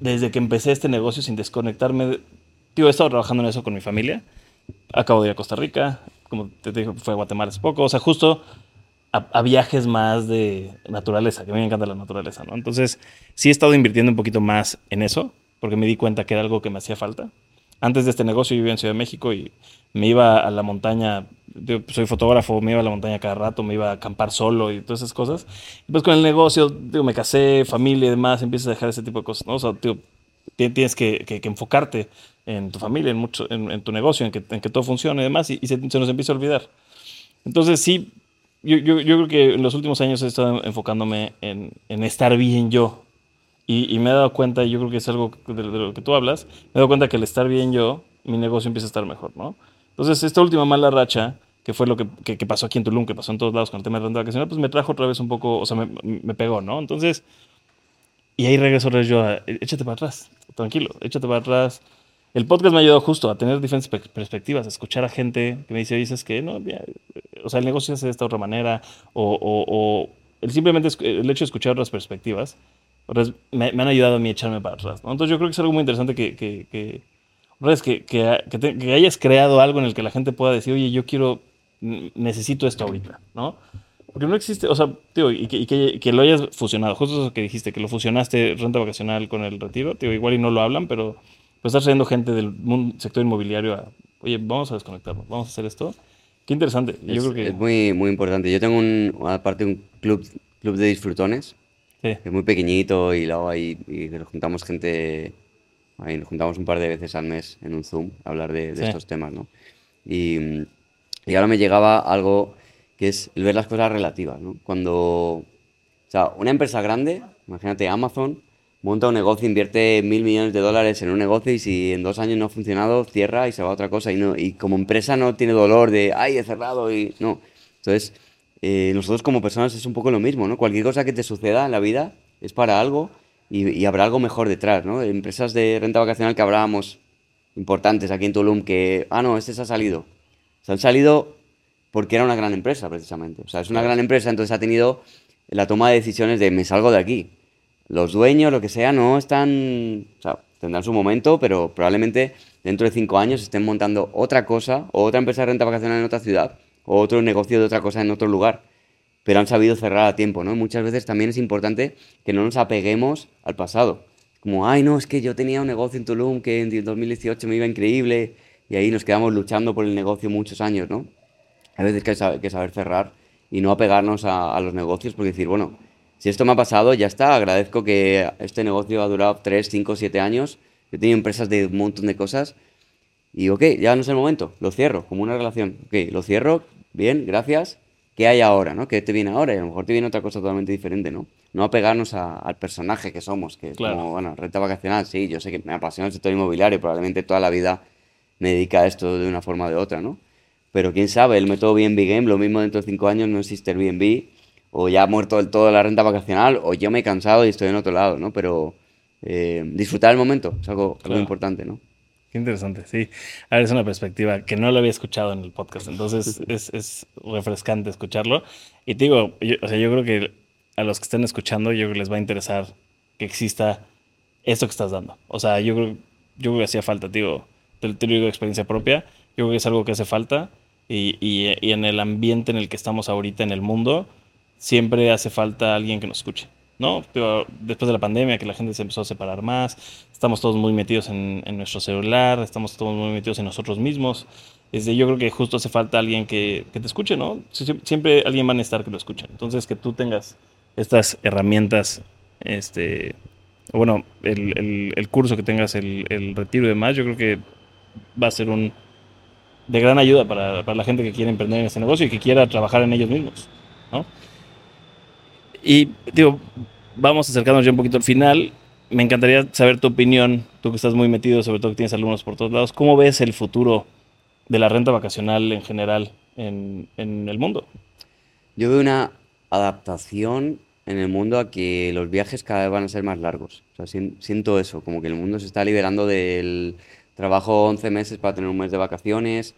desde que empecé este negocio sin desconectarme, de- tío, he estado trabajando en eso con mi familia. Acabo de ir a Costa Rica, como te digo, fue a Guatemala hace poco. O sea, justo a, a viajes más de naturaleza, que a mí me encanta la naturaleza, ¿no? Entonces, sí he estado invirtiendo un poquito más en eso, porque me di cuenta que era algo que me hacía falta. antes de este negocio yo vivía en Ciudad de México y me iba a la montaña, soy fotógrafo, me iba a la montaña cada rato, me iba a acampar solo y todas esas cosas. Pues con el negocio, digo, me casé, familia y demás, empiezas a dejar ese tipo de cosas, ¿no? O sea, tienes que, que, enfocarte en tu familia, en, mucho, en, tu negocio, en que, en que, todo funcione y demás, y, se, nos empieza a olvidar. Entonces sí, yo, yo, yo, creo que en los últimos años he estado enfocándome en, estar bien yo. Y, me he dado cuenta, y yo creo que es algo de, lo que tú hablas, me he dado cuenta que al estar bien yo, mi negocio empieza a estar mejor, ¿no? Entonces, esta última mala racha, que fue lo que, que, que pasó aquí en Tulum, que pasó en todos lados con el tema de renta vacacional, pues me trajo otra vez un poco, o sea, me, me pegó, ¿no? Entonces, y ahí regreso yo a, échate para atrás, tranquilo, échate para atrás. El podcast me ha ayudado justo a tener diferentes perspectivas, a escuchar a gente que me dice, dices que no, o sea, el negocio se hace de esta otra manera, o, o, o el, simplemente el hecho de escuchar otras perspectivas me, me, han ayudado a mí a echarme para atrás. ¿no? Entonces yo creo que es algo muy interesante que, que, que, que, que, que, hayas creado algo en el que la gente pueda decir, oye, yo quiero, necesito esto ahorita, ¿no? Porque no existe, o sea, tío, y que, que, lo hayas fusionado, justo eso que dijiste, que lo fusionaste renta vacacional con el retiro, tío, igual y no lo hablan, pero pues estás trayendo gente del mundo, sector inmobiliario a, oye, vamos a desconectarnos, vamos a hacer esto. Qué interesante. Yo es, creo que... es muy, muy importante. Yo tengo un, aparte un club, club de disfrutones, sí. que es muy pequeñito y luego ahí y juntamos gente, ahí nos juntamos un par de veces al mes en un Zoom a hablar de, de sí. estos temas, ¿no? Y, y ahora me llegaba algo que es el ver las cosas relativas, ¿no? Cuando, o sea, una empresa grande, imagínate Amazon, monta un negocio, invierte mil millones de dólares en un negocio y si en dos años no ha funcionado, cierra y se va a otra cosa. Y, no, y como empresa no tiene dolor de, ay, he cerrado y no. Entonces, eh, nosotros como personas es un poco lo mismo, ¿no? Cualquier cosa que te suceda en la vida es para algo y, y habrá algo mejor detrás, ¿no? Empresas de renta vacacional que hablábamos importantes aquí en Tulum que, ah, no, este se ha salido. Se han salido porque era una gran empresa, precisamente. O sea, es una gran empresa, entonces ha tenido la toma de decisiones de me salgo de aquí. Los dueños, lo que sea, no están. O sea, tendrán su momento, pero probablemente dentro de cinco años estén montando otra cosa, o otra empresa de renta vacacional en otra ciudad, o otro negocio de otra cosa en otro lugar. Pero han sabido cerrar a tiempo, ¿no? Muchas veces también es importante que no nos apeguemos al pasado. Como, ay, no, es que yo tenía un negocio en Tulum que en 2018 me iba increíble, y ahí nos quedamos luchando por el negocio muchos años, ¿no? A veces hay que saber, que saber cerrar y no apegarnos a, a, los negocios porque decir, bueno, si esto me ha pasado, ya está, agradezco que este negocio ha durado 3, 5, 7 años, he tenido empresas de un montón de cosas y ok, ya no es el momento, lo cierro, como una relación, ok, lo cierro, bien, gracias, ¿qué hay ahora, no? ¿Qué te viene ahora? Y a lo mejor te viene otra cosa totalmente diferente, ¿no? No apegarnos a, al personaje que somos, que claro. como, bueno, renta vacacional, sí, yo sé que me apasiona el sector inmobiliario, probablemente toda la vida me dedica a esto de una forma o de otra, ¿no? pero quién sabe, el método BNB Game, lo mismo dentro de cinco años no existe el BNB, o ya ha muerto del todo la renta vacacional, o yo me he cansado y estoy en otro lado, ¿no? Pero eh, disfrutar el momento es algo, claro. algo, importante, ¿no? Interesante, sí. A ver, es una perspectiva que no lo había escuchado en el podcast, entonces es, es refrescante escucharlo. Y te digo, yo, o sea, yo creo que a los que estén escuchando, yo creo que les va a interesar que exista esto que estás dando. O sea, yo creo, yo creo que hacía falta, digo, te, te lo digo de experiencia propia, yo creo que es algo que hace falta y, y, y, en el ambiente en el que estamos ahorita en el mundo, siempre hace falta alguien que nos escuche. ¿No? Pero después de la pandemia, que la gente se empezó a separar más, estamos todos muy metidos en, en nuestro celular, estamos todos muy metidos en nosotros mismos. Desde, yo creo que justo hace falta alguien que, que te escuche, ¿no? Siempre alguien va a necesitar que lo escuchen. Entonces, que tú tengas estas herramientas, este, bueno, el, el, curso que tengas, el, el retiro y demás, yo creo que va a ser un, de gran ayuda para, para, la gente que quiere emprender en este negocio y que quiera trabajar en ellos mismos. ¿no? Y digo, vamos acercándonos ya un poquito al final. Me encantaría saber tu opinión, tú que estás muy metido, sobre todo que tienes alumnos por todos lados. ¿Cómo ves el futuro de la renta vacacional en general en, en el mundo? Yo veo una adaptación en el mundo a que los viajes cada vez van a ser más largos. Siento eso, como que el mundo se está liberando del trabajo 11 meses para tener un mes de vacaciones,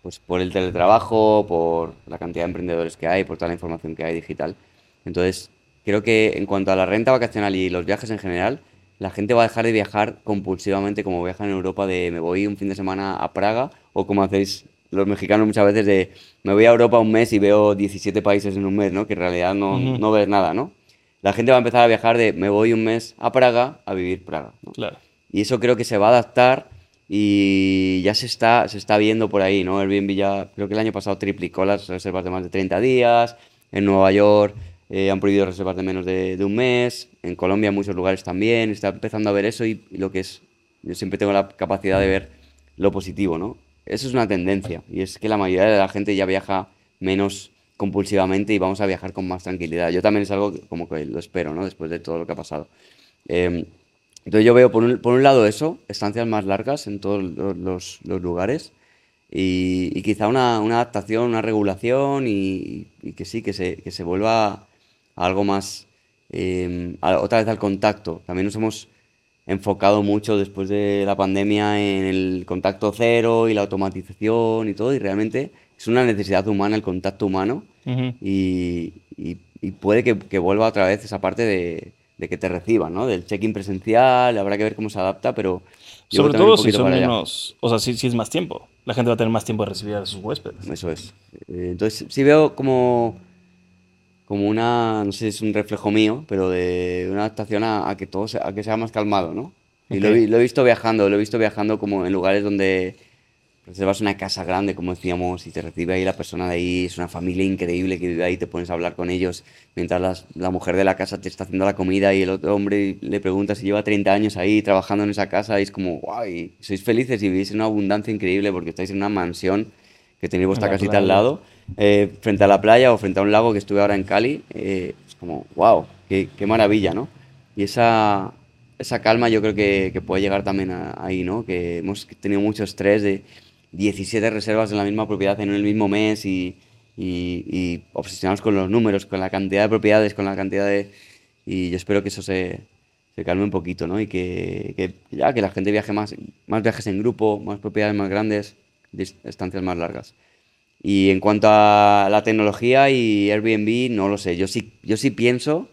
pues por el teletrabajo, por la cantidad de emprendedores que hay, por toda la información que hay digital. Entonces, creo que en cuanto a la renta vacacional y los viajes en general, la gente va a dejar de viajar compulsivamente como viajan en Europa de me voy un fin de semana a Praga o como hacéis los mexicanos muchas veces de me voy a Europa un mes y veo 17 países en un mes, ¿no? Que en realidad no, uh -huh. no ves nada, ¿no? La gente va a empezar a viajar de me voy un mes a Praga a vivir Praga, ¿no? Claro. Y eso creo que se va a adaptar y ya se está, se está viendo por ahí, ¿no? Airbnb ya, creo que el año pasado triplicó las reservas de más de 30 días, en Nueva York eh, han prohibido reservas de menos de, un mes, en Colombia en muchos lugares también, está empezando a ver eso y, lo que es, yo siempre tengo la capacidad de ver lo positivo, ¿no? Eso es una tendencia y es que la mayoría de la gente ya viaja menos compulsivamente y vamos a viajar con más tranquilidad. Yo también es algo como que lo espero, ¿no? Después de todo lo que ha pasado. Em, entonces yo veo por un, por un, lado eso, estancias más largas en todos los, los, lugares y, y, quizá una, una, adaptación, una regulación y, y, que sí, que se, que se vuelva a algo más, eh, otra vez al contacto. También nos hemos enfocado mucho después de la pandemia en el contacto cero y la automatización y todo y realmente es una necesidad humana el contacto humano y, y, puede que, que vuelva otra vez esa parte de de que te reciban, ¿no? Del check-in presencial, habrá que ver cómo se adapta, pero... Sobre todo si son menos, o sea, si, si, es más tiempo. La gente va a tener más tiempo de recibir a sus huéspedes. Eso es. Eh, entonces, sí veo como, como una, no sé si es un reflejo mío, pero de una adaptación a, que todo sea, a que sea más calmado, ¿no? Y lo, lo, he visto viajando, lo he visto viajando como en lugares donde reservas una casa grande, como decíamos, y te recibe ahí la persona de ahí, es una familia increíble que vive ahí, te pones a hablar con ellos, mientras la mujer de la casa te está haciendo la comida y el otro hombre le pregunta si lleva 30 años ahí trabajando en esa casa y es como, guay, sois felices y vivís en una abundancia increíble porque estáis en una mansión que tenéis vuestra casita al lado, eh, frente a la playa o frente a un lago que estuve ahora en Cali, eh, es como, wow, qué, maravilla, ¿no? Y esa, esa calma yo creo que, puede llegar también ahí, ¿no? Que hemos tenido mucho estrés de 17 reservas en la misma propiedad en el mismo mes y, y, obsesionados con los números, con la cantidad de propiedades, con la cantidad de... Y yo espero que eso se, se calme un poquito, ¿no? Y que, que, ya que la gente viaje más, más viajes en grupo, más propiedades más grandes, distancias más largas. Y en cuanto a la tecnología y Airbnb, no lo sé. Yo sí, yo sí pienso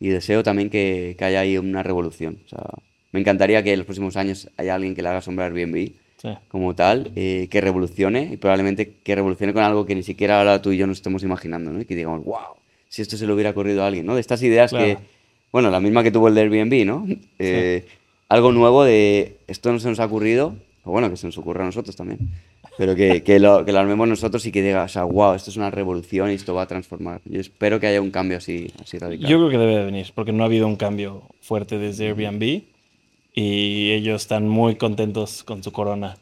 y deseo también que, que haya ahí una revolución. O sea, me encantaría que en los próximos años haya alguien que le haga sombra a Airbnb como tal, eh, que revolucione y probablemente que revolucione con algo que ni siquiera ahora tú y yo nos estemos imaginando, ¿no? Y que digamos, wow, si esto se lo hubiera ocurrido a alguien, ¿no? De estas ideas que, bueno, la misma que tuvo el de Airbnb, ¿no? Eh, algo nuevo de esto no se nos ha ocurrido, o bueno, que se nos ocurra a nosotros también, pero que, que, lo, que lo armemos nosotros y que diga, o sea, wow, esto es una revolución y esto va a transformar. Yo espero que haya un cambio así, así radical. Yo creo que debe de venir, porque no ha habido un cambio fuerte desde Airbnb y ellos están muy contentos con su corona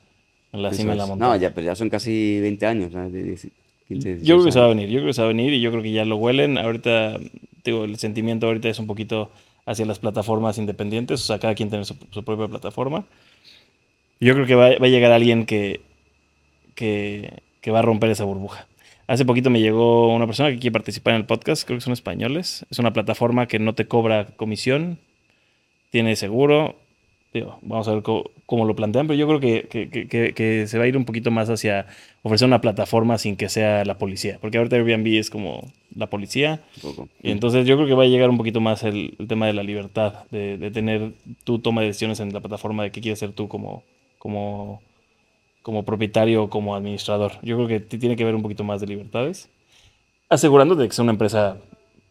en la cima de la montaña. No, ya, pero ya son casi 20 años. yo creo que se va a venir, yo creo que se va a venir y yo creo que ya lo huelen. Ahorita, digo, el sentimiento ahorita es un poquito hacia las plataformas independientes, o sea, cada quien tiene su, propia plataforma. Yo creo que va, va a llegar alguien que, que, que, va a romper esa burbuja. Hace poquito me llegó una persona que quiere participar en el podcast, creo que son españoles. Es una plataforma que no te cobra comisión, tiene seguro, vamos a ver cómo, lo plantean, pero yo creo que, se va a ir un poquito más hacia ofrecer una plataforma sin que sea la policía, porque ahorita Airbnb es como la policía, y entonces yo creo que va a llegar un poquito más el, tema de la libertad, de, tener tu toma de decisiones en la plataforma de qué quieres ser tú como, como, como propietario o como administrador. Yo creo que tiene que ver un poquito más de libertades, asegurándote de que sea una empresa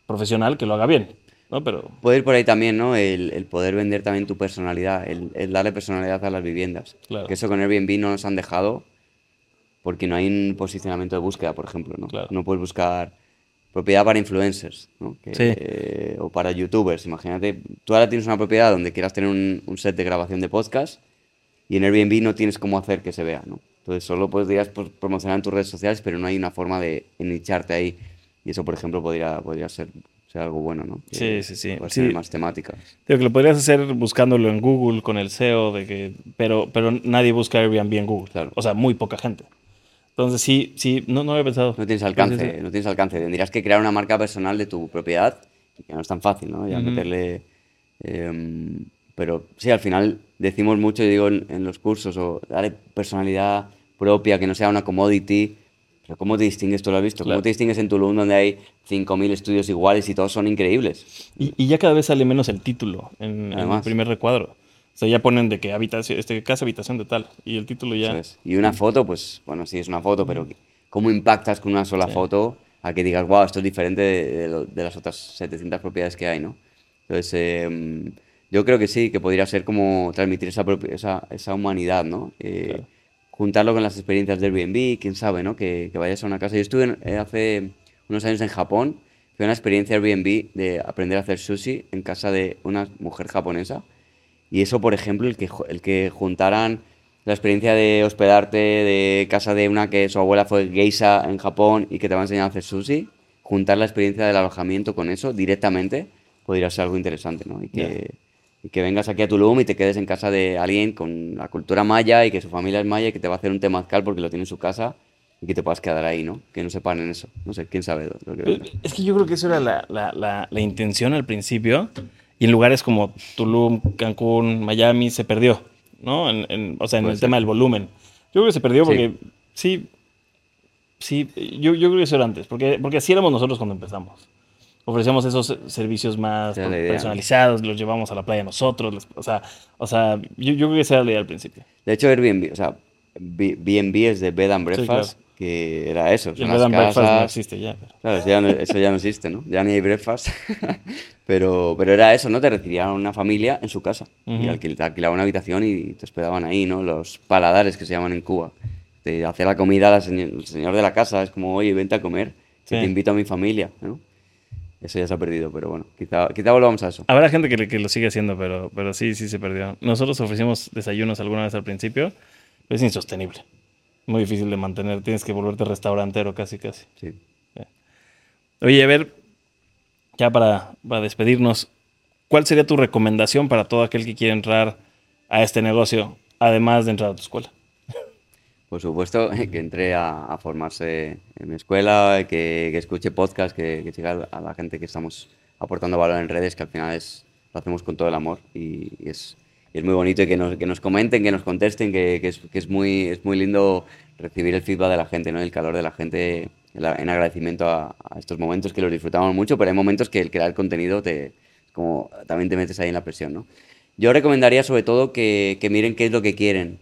profesional que lo haga bien. ¿no? Pero... Puede ir por ahí también, ¿no? El, poder vender también tu personalidad, el, darle personalidad a las viviendas. Que eso con Airbnb no nos han dejado porque no hay un posicionamiento de búsqueda, por ejemplo, ¿no? No puedes buscar propiedad para influencers, ¿no? o para youtubers. Imagínate, tú ahora tienes una propiedad donde quieras tener un, set de grabación de podcast y en Airbnb no tienes cómo hacer que se vea, ¿no? Entonces solo podrías promocionar en tus redes sociales, pero no hay una forma de nicharte ahí. Y eso, por ejemplo, podría, podría ser sea algo bueno, ¿no? sí, sí, sí. sí. más temáticas. Digo que lo podrías hacer buscándolo en Google con el SEO, de que, pero, pero nadie busca Airbnb en Google. Claro. O sea, muy poca gente. Entonces sí, sí, no, no había pensado. No tienes alcance, no tienes alcance. Tendrías que crear una marca personal de tu propiedad, que no es tan fácil, ¿no? Ya meterle... Em, pero sí, al final decimos mucho, digo, en, en los cursos, o darle personalidad propia, que no sea una commodity, pero ¿cómo te distingues? Tú lo has visto. ¿Cómo te distingues en Tulum donde hay 5.000 estudios iguales y todos son increíbles? Y, ya cada vez sale menos el título en, el primer recuadro. O sea, ya ponen de que habitación, este, casa, habitación de tal. Y el título ya... Y una foto, pues, bueno, sí es una foto, pero ¿cómo impactas con una sola foto a que digas, wow, esto es diferente de, las otras 700 propiedades que hay, ¿no? Entonces, em, Yo creo que sí, que podría ser como transmitir esa, esa, esa humanidad, ¿no? Eh, Claro. Juntarlo con las experiencias de Airbnb, quién sabe, ¿no? Que, que vayas a una casa. Yo estuve en- eh, hace unos años en Japón, fue una experiencia Airbnb de aprender a hacer sushi en casa de una mujer japonesa. Y eso, por ejemplo, el que, el que juntaran la experiencia de hospedarte de casa de una que su abuela fue geisha en Japón y que te va a enseñar a hacer sushi, juntar la experiencia del alojamiento con eso directamente podría ser algo interesante, ¿no? Y que, y que vengas aquí a Tulum y te quedes en casa de alguien con la cultura maya y que su familia es maya y que te va a hacer un temazcal porque lo tiene en su casa y que te puedas quedar ahí, ¿no? Que no se paren eso. No sé, quién sabe lo que. Es que yo creo que eso era la, la- la- la intención al principio. Y en lugares como Tulum, Cancún, Miami se perdió, ¿no? En- en- o sea, en Puede el ser. tema del volumen. Yo creo que se perdió Sí. porque sí, sí, yo, yo creo que eso era antes, porque, porque así éramos nosotros cuando empezamos. Ofrecíamos esos servicios más personalizados, los llevamos a la playa nosotros, les- o sea, o sea yo, yo creo que esa era la idea al principio. De hecho, Airbnb, o sea, B&B es de Bed and Sí, Breakfast, que era eso. Y el bed and breakfast no casas- existe ya. pero- Claro, eso ya, no, eso ya no existe, ¿no? Ya ni hay breakfast. [laughs] pero, pero era eso, ¿no? Te recibían una familia en su casa. Y Ujú. alquil- te alquilaban una habitación y te hospedaban ahí, ¿no? Los paladares que se llaman en Cuba. Te hacía la comida la señor- el señor de la casa. Es como, oye, vente a comer. que Sí. te invito a mi familia, ¿no? Eso ya se ha perdido, pero bueno, quizá, quizá volvamos a eso. Habrá gente que, que lo sigue haciendo, pero, pero sí, sí se perdió. Nosotros ofrecimos desayunos alguna vez al principio, pero es insostenible. Muy difícil de mantener. Tienes que volverte restaurantero casi, casi. Sí. Oye, a ver, ya para, para despedirnos, ¿cuál sería tu recomendación para todo aquel que quiere entrar a este negocio, además de entrar a tu escuela? Por supuesto, [laughs] que entre a, a formarse en mi escuela, que, que escuche podcast, que, que llegue a la gente que estamos aportando valor en redes, que al final es, lo hacemos con todo el amor y, y es, es muy bonito y que nos, que nos comenten, que nos contesten, que, que es, que es, muy, es muy lindo recibir el feedback de la gente, ¿no? el calor de la gente en, en agradecimiento a, a, estos momentos que los disfrutamos mucho, pero hay momentos que el crear contenido te, como, también te metes ahí en la presión. ¿no? Yo recomendaría sobre todo que, que miren qué es lo que quieren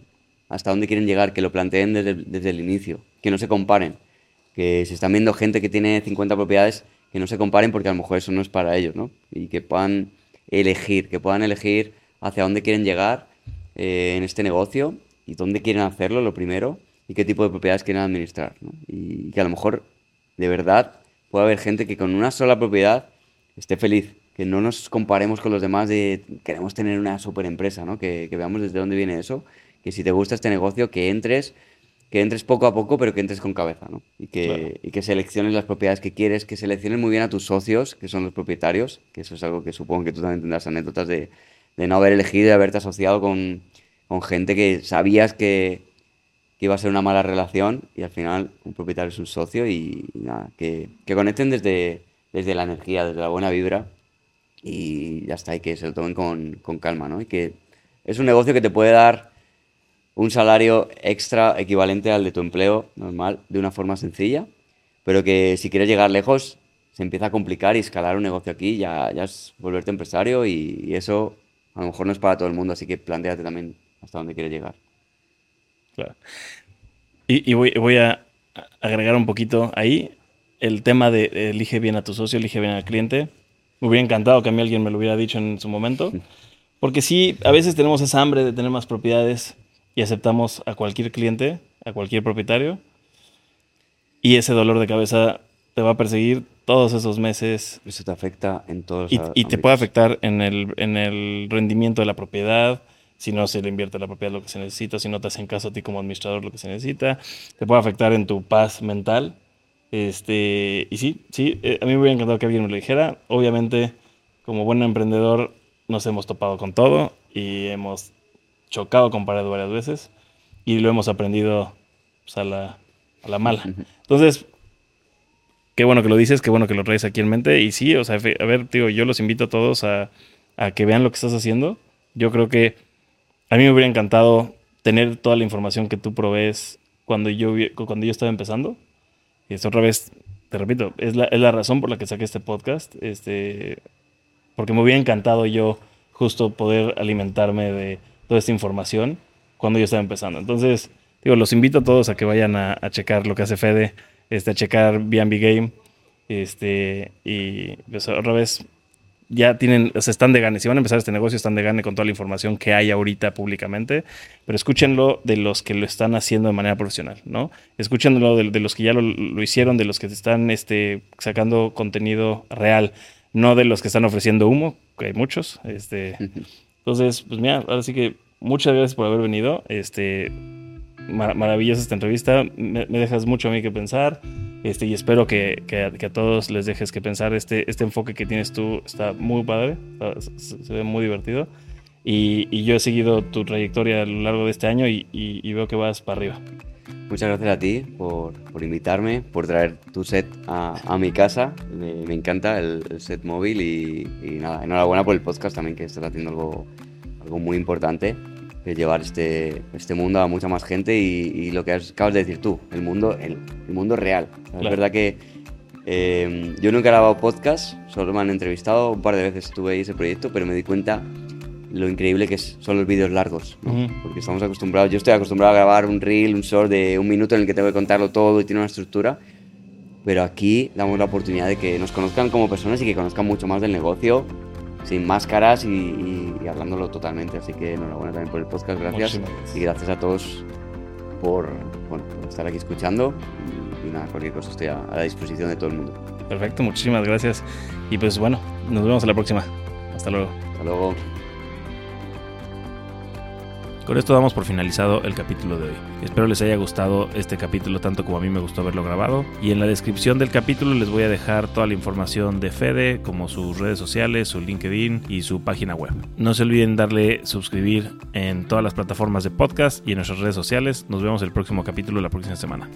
hasta dónde quieren llegar, que lo planteen desde, desde, el inicio, que no se comparen, que si están viendo gente que tiene 50 propiedades, que no se comparen porque a lo mejor eso no es para ellos, ¿no? Y que puedan elegir, que puedan elegir hacia dónde quieren llegar eh, en este negocio y dónde quieren hacerlo, lo primero, y qué tipo de propiedades quieren administrar, ¿no? Y que a lo mejor, de verdad, puede haber gente que con una sola propiedad esté feliz, que no nos comparemos con los demás de queremos tener una super empresa, ¿no? Que, que veamos desde dónde viene eso que si te gusta este negocio, que entres, que entres poco a poco, pero que entres con cabeza, ¿no? Y que, Claro. y que selecciones las propiedades que quieres, que selecciones muy bien a tus socios, que son los propietarios, que eso es algo que supongo que tú también tendrás anécdotas de, de no haber elegido y de haberte asociado con, con gente que sabías que, que iba a ser una mala relación y al final un propietario es un socio y, y nada, que, que conecten desde, desde la energía, desde la buena vibra y ya está, y que se lo tomen con, con calma, ¿no? Y que es un negocio que te puede dar un salario extra equivalente al de tu empleo normal de una forma sencilla, pero que si quieres llegar lejos se empieza a complicar y escalar un negocio aquí ya, ya es volverte empresario y, y eso a lo mejor no es para todo el mundo, así que planteate también hasta dónde quieres llegar. Claro. Y, y voy, voy a agregar un poquito ahí el tema de elige bien a tu socio, elige bien al cliente. Me hubiera encantado que a mí alguien me lo hubiera dicho en su momento. [laughs] Porque sí, a veces tenemos esa hambre de tener más propiedades y aceptamos a cualquier cliente, a cualquier propietario. Y ese dolor de cabeza te va a perseguir todos esos meses Eso te afecta en todos los y, y te puede afectar en el, en el rendimiento de la propiedad, si no se le invierte a la propiedad lo que se necesita, si no te hacen caso a ti como administrador lo que se necesita, te puede afectar en tu paz mental. Este, y sí, sí, eh, a mí me hubiera encantado que alguien me lo dijera. Obviamente, como buen emprendedor, nos hemos topado con todo y hemos chocado con pared varias veces y lo hemos aprendido pues, a, la, a la mala. Entonces, qué bueno que lo dices, qué bueno que lo traes aquí en mente. Y sí, o sea, a ver, tío, yo los invito a todos a, a que vean lo que estás haciendo. Yo creo que a mí me hubiera encantado tener toda la información que tú provees cuando yo, cuando yo estaba empezando. Y esto otra vez, te repito, es la, es la razón por la que saqué este podcast. Este, porque me hubiera encantado yo justo poder alimentarme de toda esta información cuando yo estaba empezando. Entonces, digo, los invito a todos a que vayan a, a checar lo que hace Fede, este, a checar B&B Game, este, y pues otra vez, ya tienen, se están de gane. Si van a empezar este negocio, están de gane con toda la información que hay ahorita públicamente. Pero escúchenlo de los que lo están haciendo de manera profesional, ¿no? Escúchenlo de, los que ya lo, hicieron, de los que están este, sacando contenido real, no de los que están ofreciendo humo, que hay muchos. Este, entonces, pues mira, ahora sí que muchas gracias por haber venido. Este, maravillosa esta entrevista. Me, dejas mucho a mí que pensar. Este, y espero que, a, todos les dejes que pensar. Este, este enfoque que tienes tú está muy padre, se, ve muy divertido. Y, yo he seguido tu trayectoria a lo largo de este año y, veo que vas para arriba. Muchas gracias a ti por, invitarme, por traer tu set a, mi casa. Me, encanta el, set móvil y, nada, enhorabuena por el podcast también, que estás haciendo algo, algo muy importante llevar este, este mundo a mucha más gente y, lo que acabas de decir tú, el mundo, el, mundo real. Es verdad que eh, yo nunca he grabado podcast, solo me han entrevistado, un par de veces estuve ahí ese proyecto, pero me di cuenta lo increíble que son los vídeos largos, porque estamos acostumbrados, yo estoy acostumbrado a grabar un reel, un short de un minuto en el que tengo que contarlo todo y tiene una estructura, pero aquí damos la oportunidad de que nos conozcan como personas y que conozcan mucho más del negocio sin máscaras y, hablándolo totalmente. Así que enhorabuena también por el podcast, gracias. Y gracias a todos por, estar aquí escuchando. Y, nada, cualquier cosa estoy a, a la disposición de todo el mundo. Perfecto, muchísimas gracias. Y pues bueno, nos vemos a la próxima. Hasta luego. Hasta luego. Con esto damos por finalizado el capítulo de hoy. Espero les haya gustado este capítulo tanto como a mí me gustó haberlo grabado. Y en la descripción del capítulo les voy a dejar toda la información de Fede, como sus redes sociales, su LinkedIn y su página web. No se olviden darle suscribir en todas las plataformas de podcast y en nuestras redes sociales. Nos vemos el próximo capítulo la próxima semana.